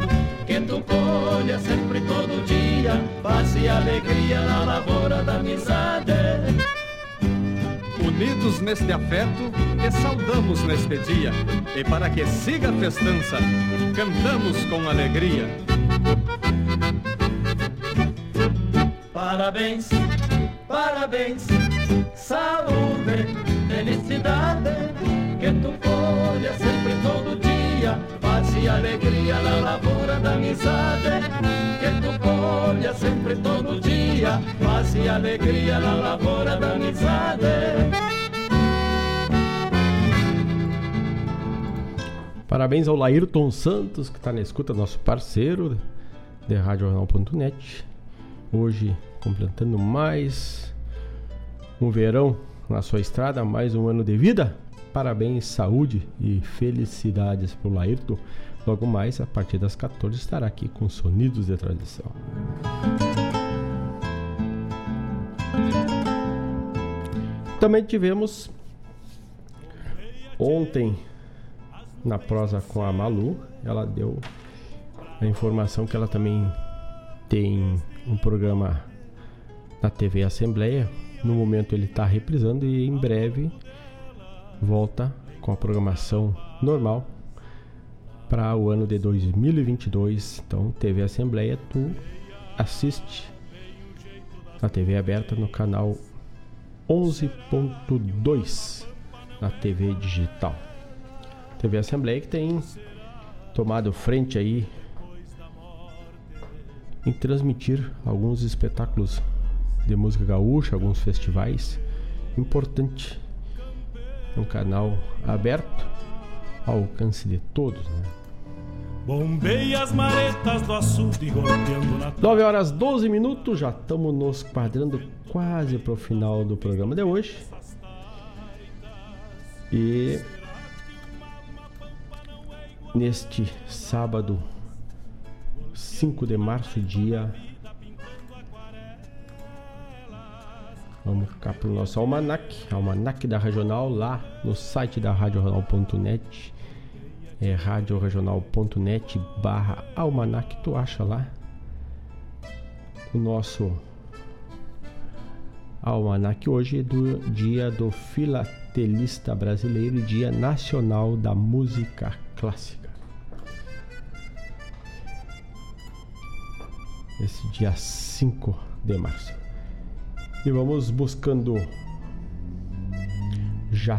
Que tu colha sempre todo dia, paz e alegria na lavoura da amizade. Unidos neste afeto, que saudamos neste dia, e para que siga a festança, cantamos com alegria. Parabéns, parabéns, saúde, felicidade, que tu colha sempre todo dia, paz e alegria na lavoura da amizade. Que tu colha sempre todo dia, paz e alegria na lavoura da amizade. Parabéns ao Laírton Santos, que está na escuta, nosso parceiro de RadioJornal.net. Hoje completando mais um verão na sua estrada, mais um ano de vida. Parabéns, saúde e felicidades para o Laírton. Logo mais, a partir das 14, estará aqui com Sonidos de Tradição. Também tivemos ontem na prosa com a Malu, ela deu a informação que ela também tem um programa na TV Assembleia. No momento ele está reprisando e em breve volta com a programação normal para o ano de 2022. Então, TV Assembleia, tu assiste na TV aberta no canal 11.2 na TV digital. TV Assembleia que tem tomado frente aí em transmitir alguns espetáculos de música gaúcha, alguns festivais. Importante. É um canal aberto ao alcance de todos, né? Bombei as maretas do açude golpeando na 9 horas 12 minutos, já estamos nos quadrando quase para o final do programa de hoje. E neste sábado 5 de março, dia. Vamos cá para o nosso almanac, almanac da Regional, lá no site da radioregional.net. É radioregional.net barra almanac, tu acha lá o nosso almanac hoje é do dia do filatelista brasileiro, dia nacional da música clássica. esse dia 5 de março. E vamos buscando já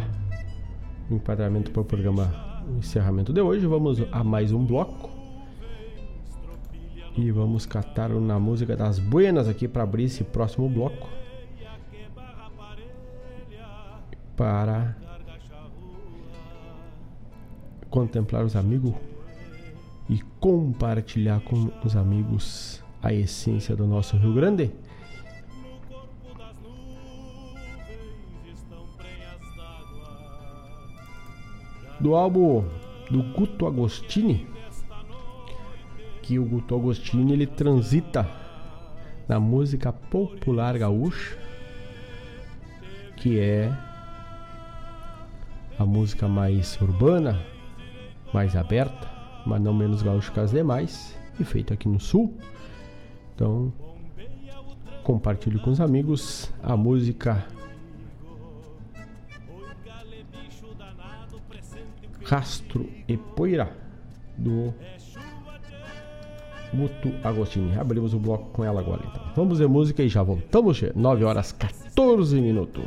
o enquadramento para o programa o encerramento de hoje. Vamos a mais um bloco. E vamos catar na música das buenas aqui para abrir esse próximo bloco. Para contemplar os amigos e compartilhar com os amigos a essência do nosso Rio Grande. Do álbum do Guto Agostini, que o Guto Agostini ele transita na música popular gaúcha, que é a música mais urbana, mais aberta, mas não menos gaúcha que as demais, e feita aqui no sul. Então, compartilhe com os amigos a música Rastro e Poeira do Muto Agostini. Abrimos o bloco com ela agora então. Vamos ver música e já voltamos. 9 horas 14 minutos.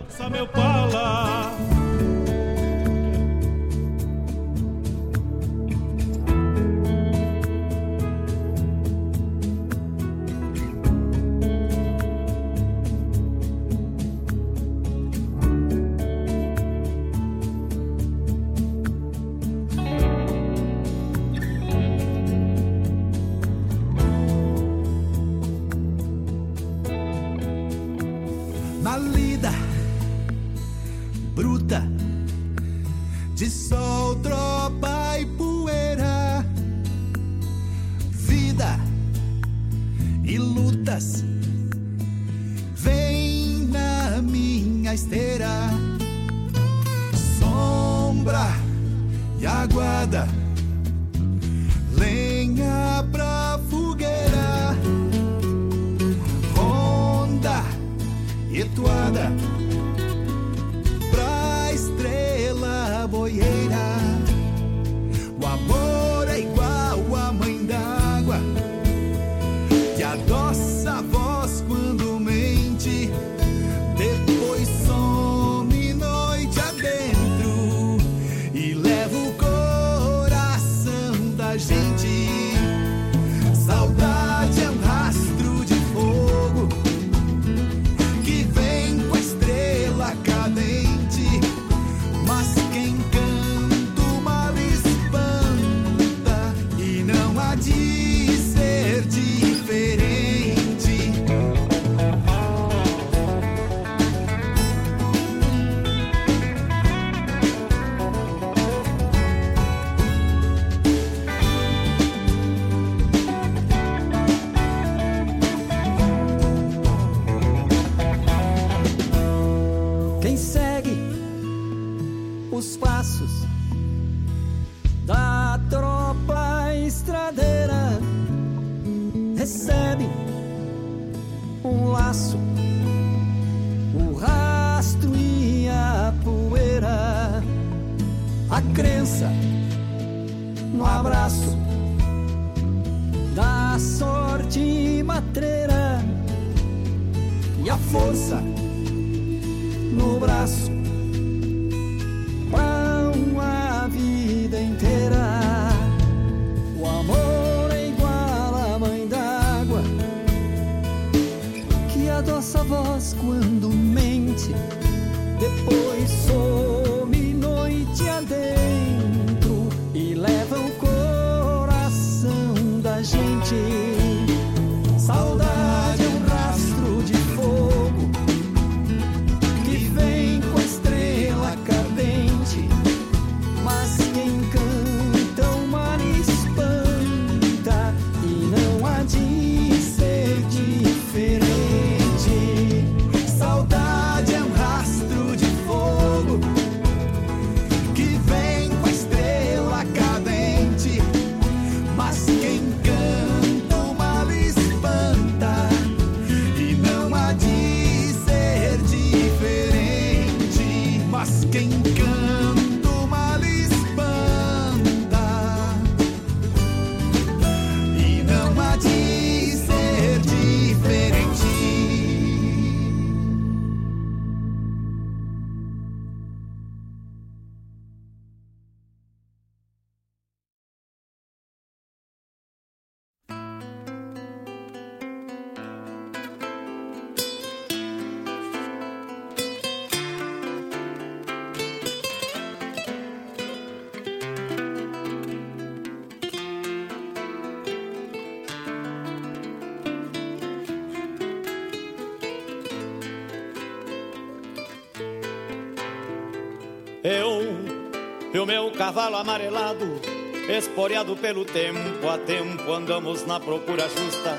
Meu cavalo amarelado, esporeado pelo tempo a tempo, andamos na procura justa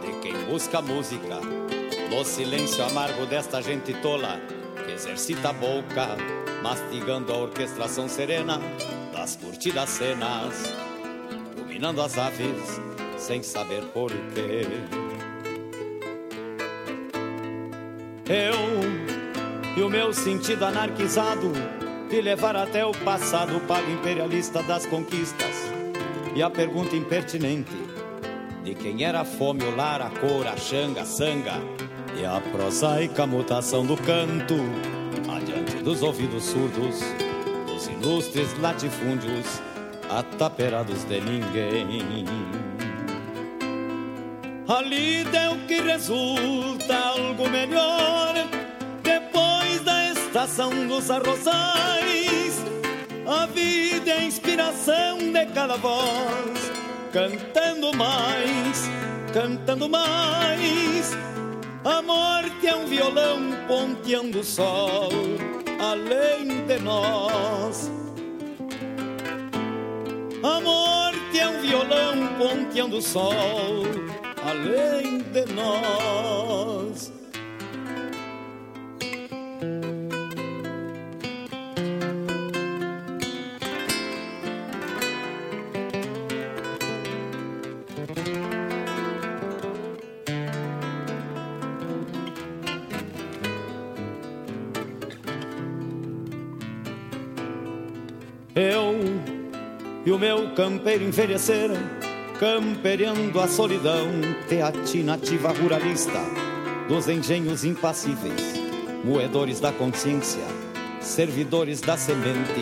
de quem busca música. No silêncio amargo desta gente tola que exercita a boca, mastigando a orquestração serena das curtidas cenas, ruminando as aves sem saber porquê. Eu e o meu sentido anarquizado de levar até o passado pago imperialista das conquistas e a pergunta impertinente de quem era a fome, o lar, a cor, a xanga, a sanga e a prosaica mutação do canto adiante dos ouvidos surdos dos ilustres latifúndios ataperados de ninguém. A lida é o que resulta algo melhor estação dos arrozais. A vida é a inspiração de cada voz, cantando mais, cantando mais. A morte é um violão ponteando o sol além de nós. A morte é um violão ponteando o sol além de nós. O meu campeiro envelheceram, campereando a solidão teatinativa ruralista dos engenhos impassíveis, moedores da consciência, servidores da semente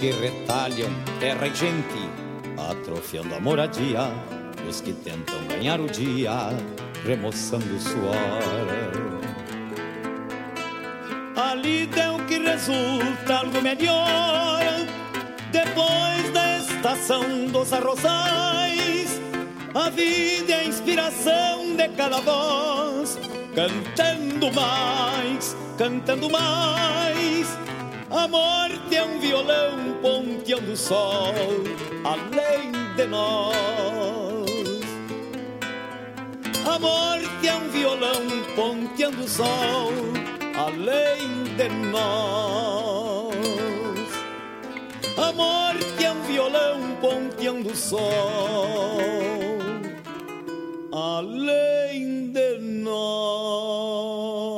que retalham terra e gente, atrofiando a moradia dos que tentam ganhar o dia, remoçando o suor. A lida é o que resulta algo melhor depois da estação dos arrozais. A vida é a inspiração de cada voz, cantando mais, cantando mais. A morte é um violão ponteando o sol além de nós. A morte é um violão ponteando o sol além de nós. A morte violão ponteando o sol além de nós.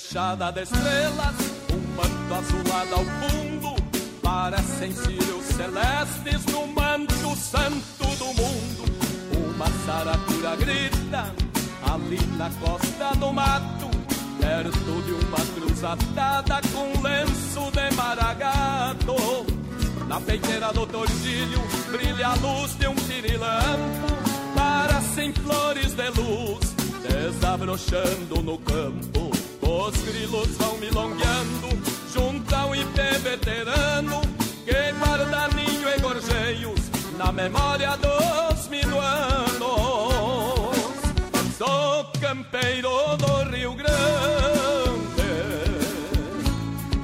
Fechada de estrelas, um manto azulado ao fundo, parecem círios celestes no manto santo do mundo. Uma saratura grita, ali na costa do mato, perto de uma cruz atada com lenço de maragato. Na peiteira do tordilho brilha a luz de um pirilampo, parecem flores de luz desabrochando no campo. Os grilos vão milongueando junto ao IP veterano que guarda ninho e gorjeios na memória dos minuanos. Sou campeiro do Rio Grande,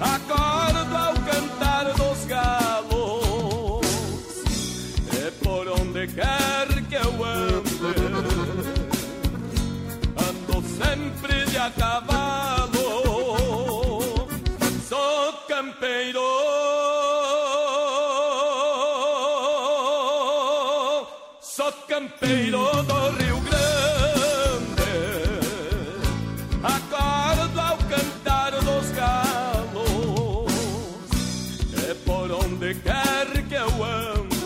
acordo ao cantar dos galos, e por onde quer que eu ande, ando sempre de a Sou campeiro do Rio Grande. Acordo ao cantar dos galos. É por onde quer que eu ande.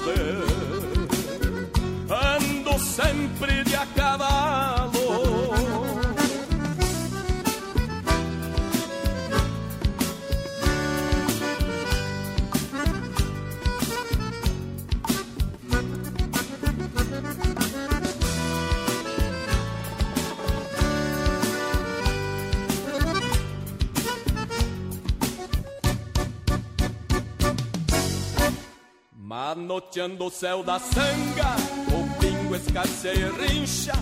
Ando sempre Manoteando o céu da sanga, o pingo escarceia e rincha,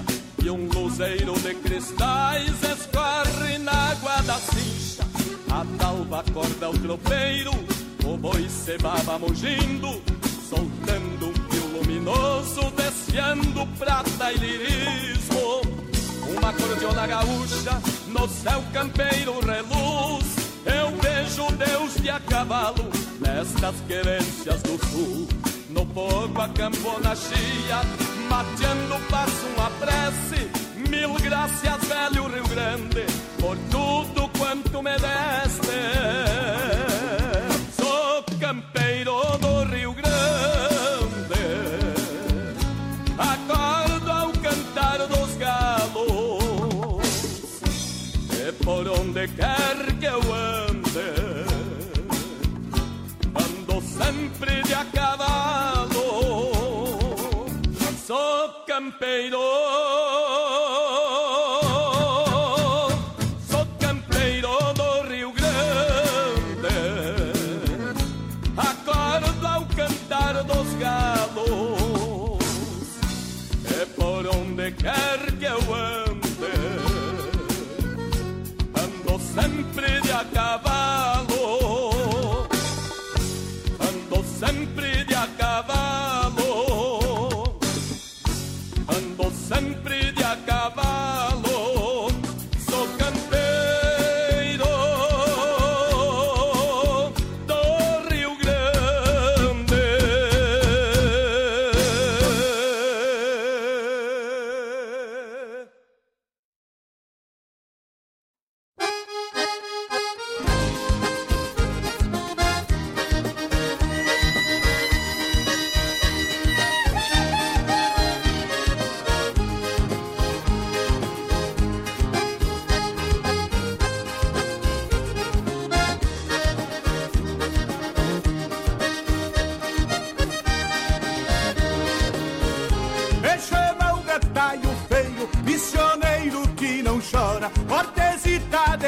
e um luzeiro de cristais escorre na água da cincha. A talva acorda o tropeiro, o boi se baba mugindo, soltando um fio luminoso, desfiando prata e lirismo. Uma cordiona gaúcha, no céu campeiro reluz, eu vejo Deus de a cavalo nestas querências do sul. No fogo a campona chia, mateando passo uma prece. Mil graças, velho Rio Grande, por tudo quanto me deste. Sou campeiro do Rio Grande, acordo ao cantar dos galos. E por onde quer que eu ande, sempre de a cavalo. Sou campeiro.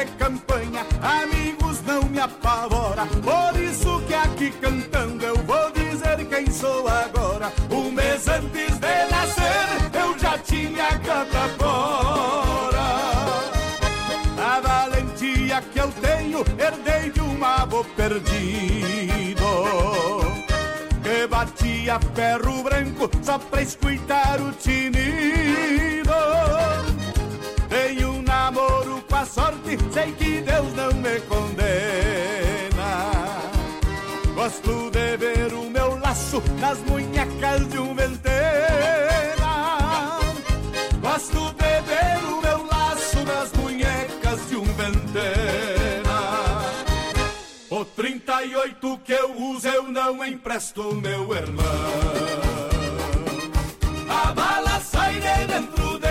De campanha, amigos não me apavora. Por isso que aqui cantando eu vou dizer quem sou agora. Um mês antes de nascer eu já tinha canta fora. A valentia que eu tenho herdei de um avô perdido. a ferro branco só pra escutar o tinido. Nas munhecas de um ventena. Gosto de ver o meu laço nas munhecas de um ventena. O 38 que eu uso eu não empresto, meu irmão. A bala sai de dentro dele,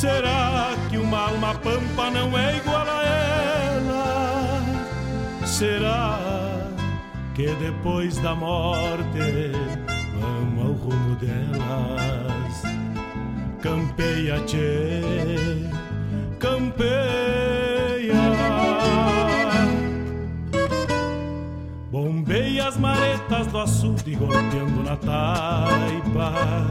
Será que uma alma pampa não é igual a ela? Será que depois da morte vamos ao rumo delas? Campeia, tchê, campeia. Bombeia as maretas do açude golpeando na taipa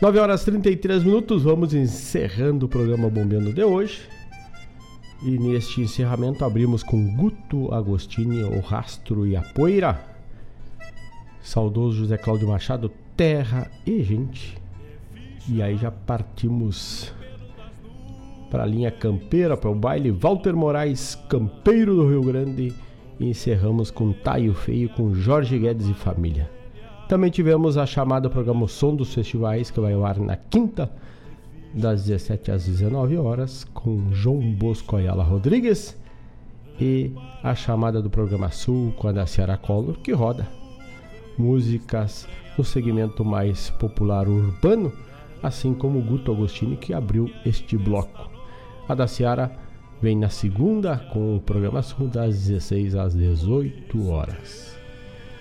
9 horas 33 minutos, vamos encerrando o programa Bombeando de hoje. E neste encerramento abrimos com Guto Agostini, O Rastro e a Poeira. Saudoso José Cláudio Machado, Terra e Gente. E aí já partimos para a linha campeira, para o baile Walter Moraes, campeiro do Rio Grande. E encerramos com Taio Feio, com Jorge Guedes e família. Também tivemos a chamada programa Som dos Festivais, que vai ao ar na quinta, das 17 às 19 horas, com João Bosco Ayala Rodrigues. E a chamada do programa Sul com a da Ciara Collor, que roda músicas no segmento mais popular urbano, assim como o Guto Agostini, que abriu este bloco. A da Ciara vem na segunda com o programa Sul das 16 às 18 horas.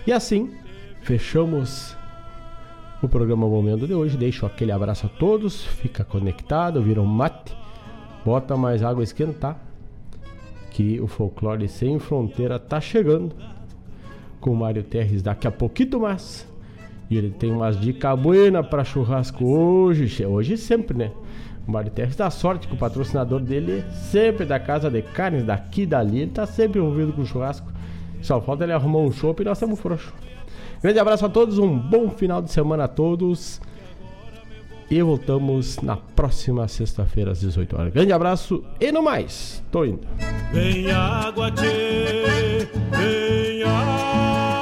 E assim fechamos o programa Momento de hoje. Deixo aquele abraço a todos. Fica conectado, vira um mate. Bota mais água esquentar. Que o folclore sem fronteira tá chegando. Com o Mário Terres daqui a pouquinho mais. E ele tem umas dicas buenas para churrasco hoje. Hoje sempre, né? O Mário Terres dá sorte que o patrocinador dele é sempre da casa de carnes, daqui e dali. Ele tá sempre envolvido com churrasco. Só falta ele arrumar um chopp e nós estamos frouxos. Grande abraço a todos, um bom final de semana a todos. E voltamos na próxima sexta-feira às 18 horas. Grande abraço e no mais. Tô indo. Vem água, tchê, vem água.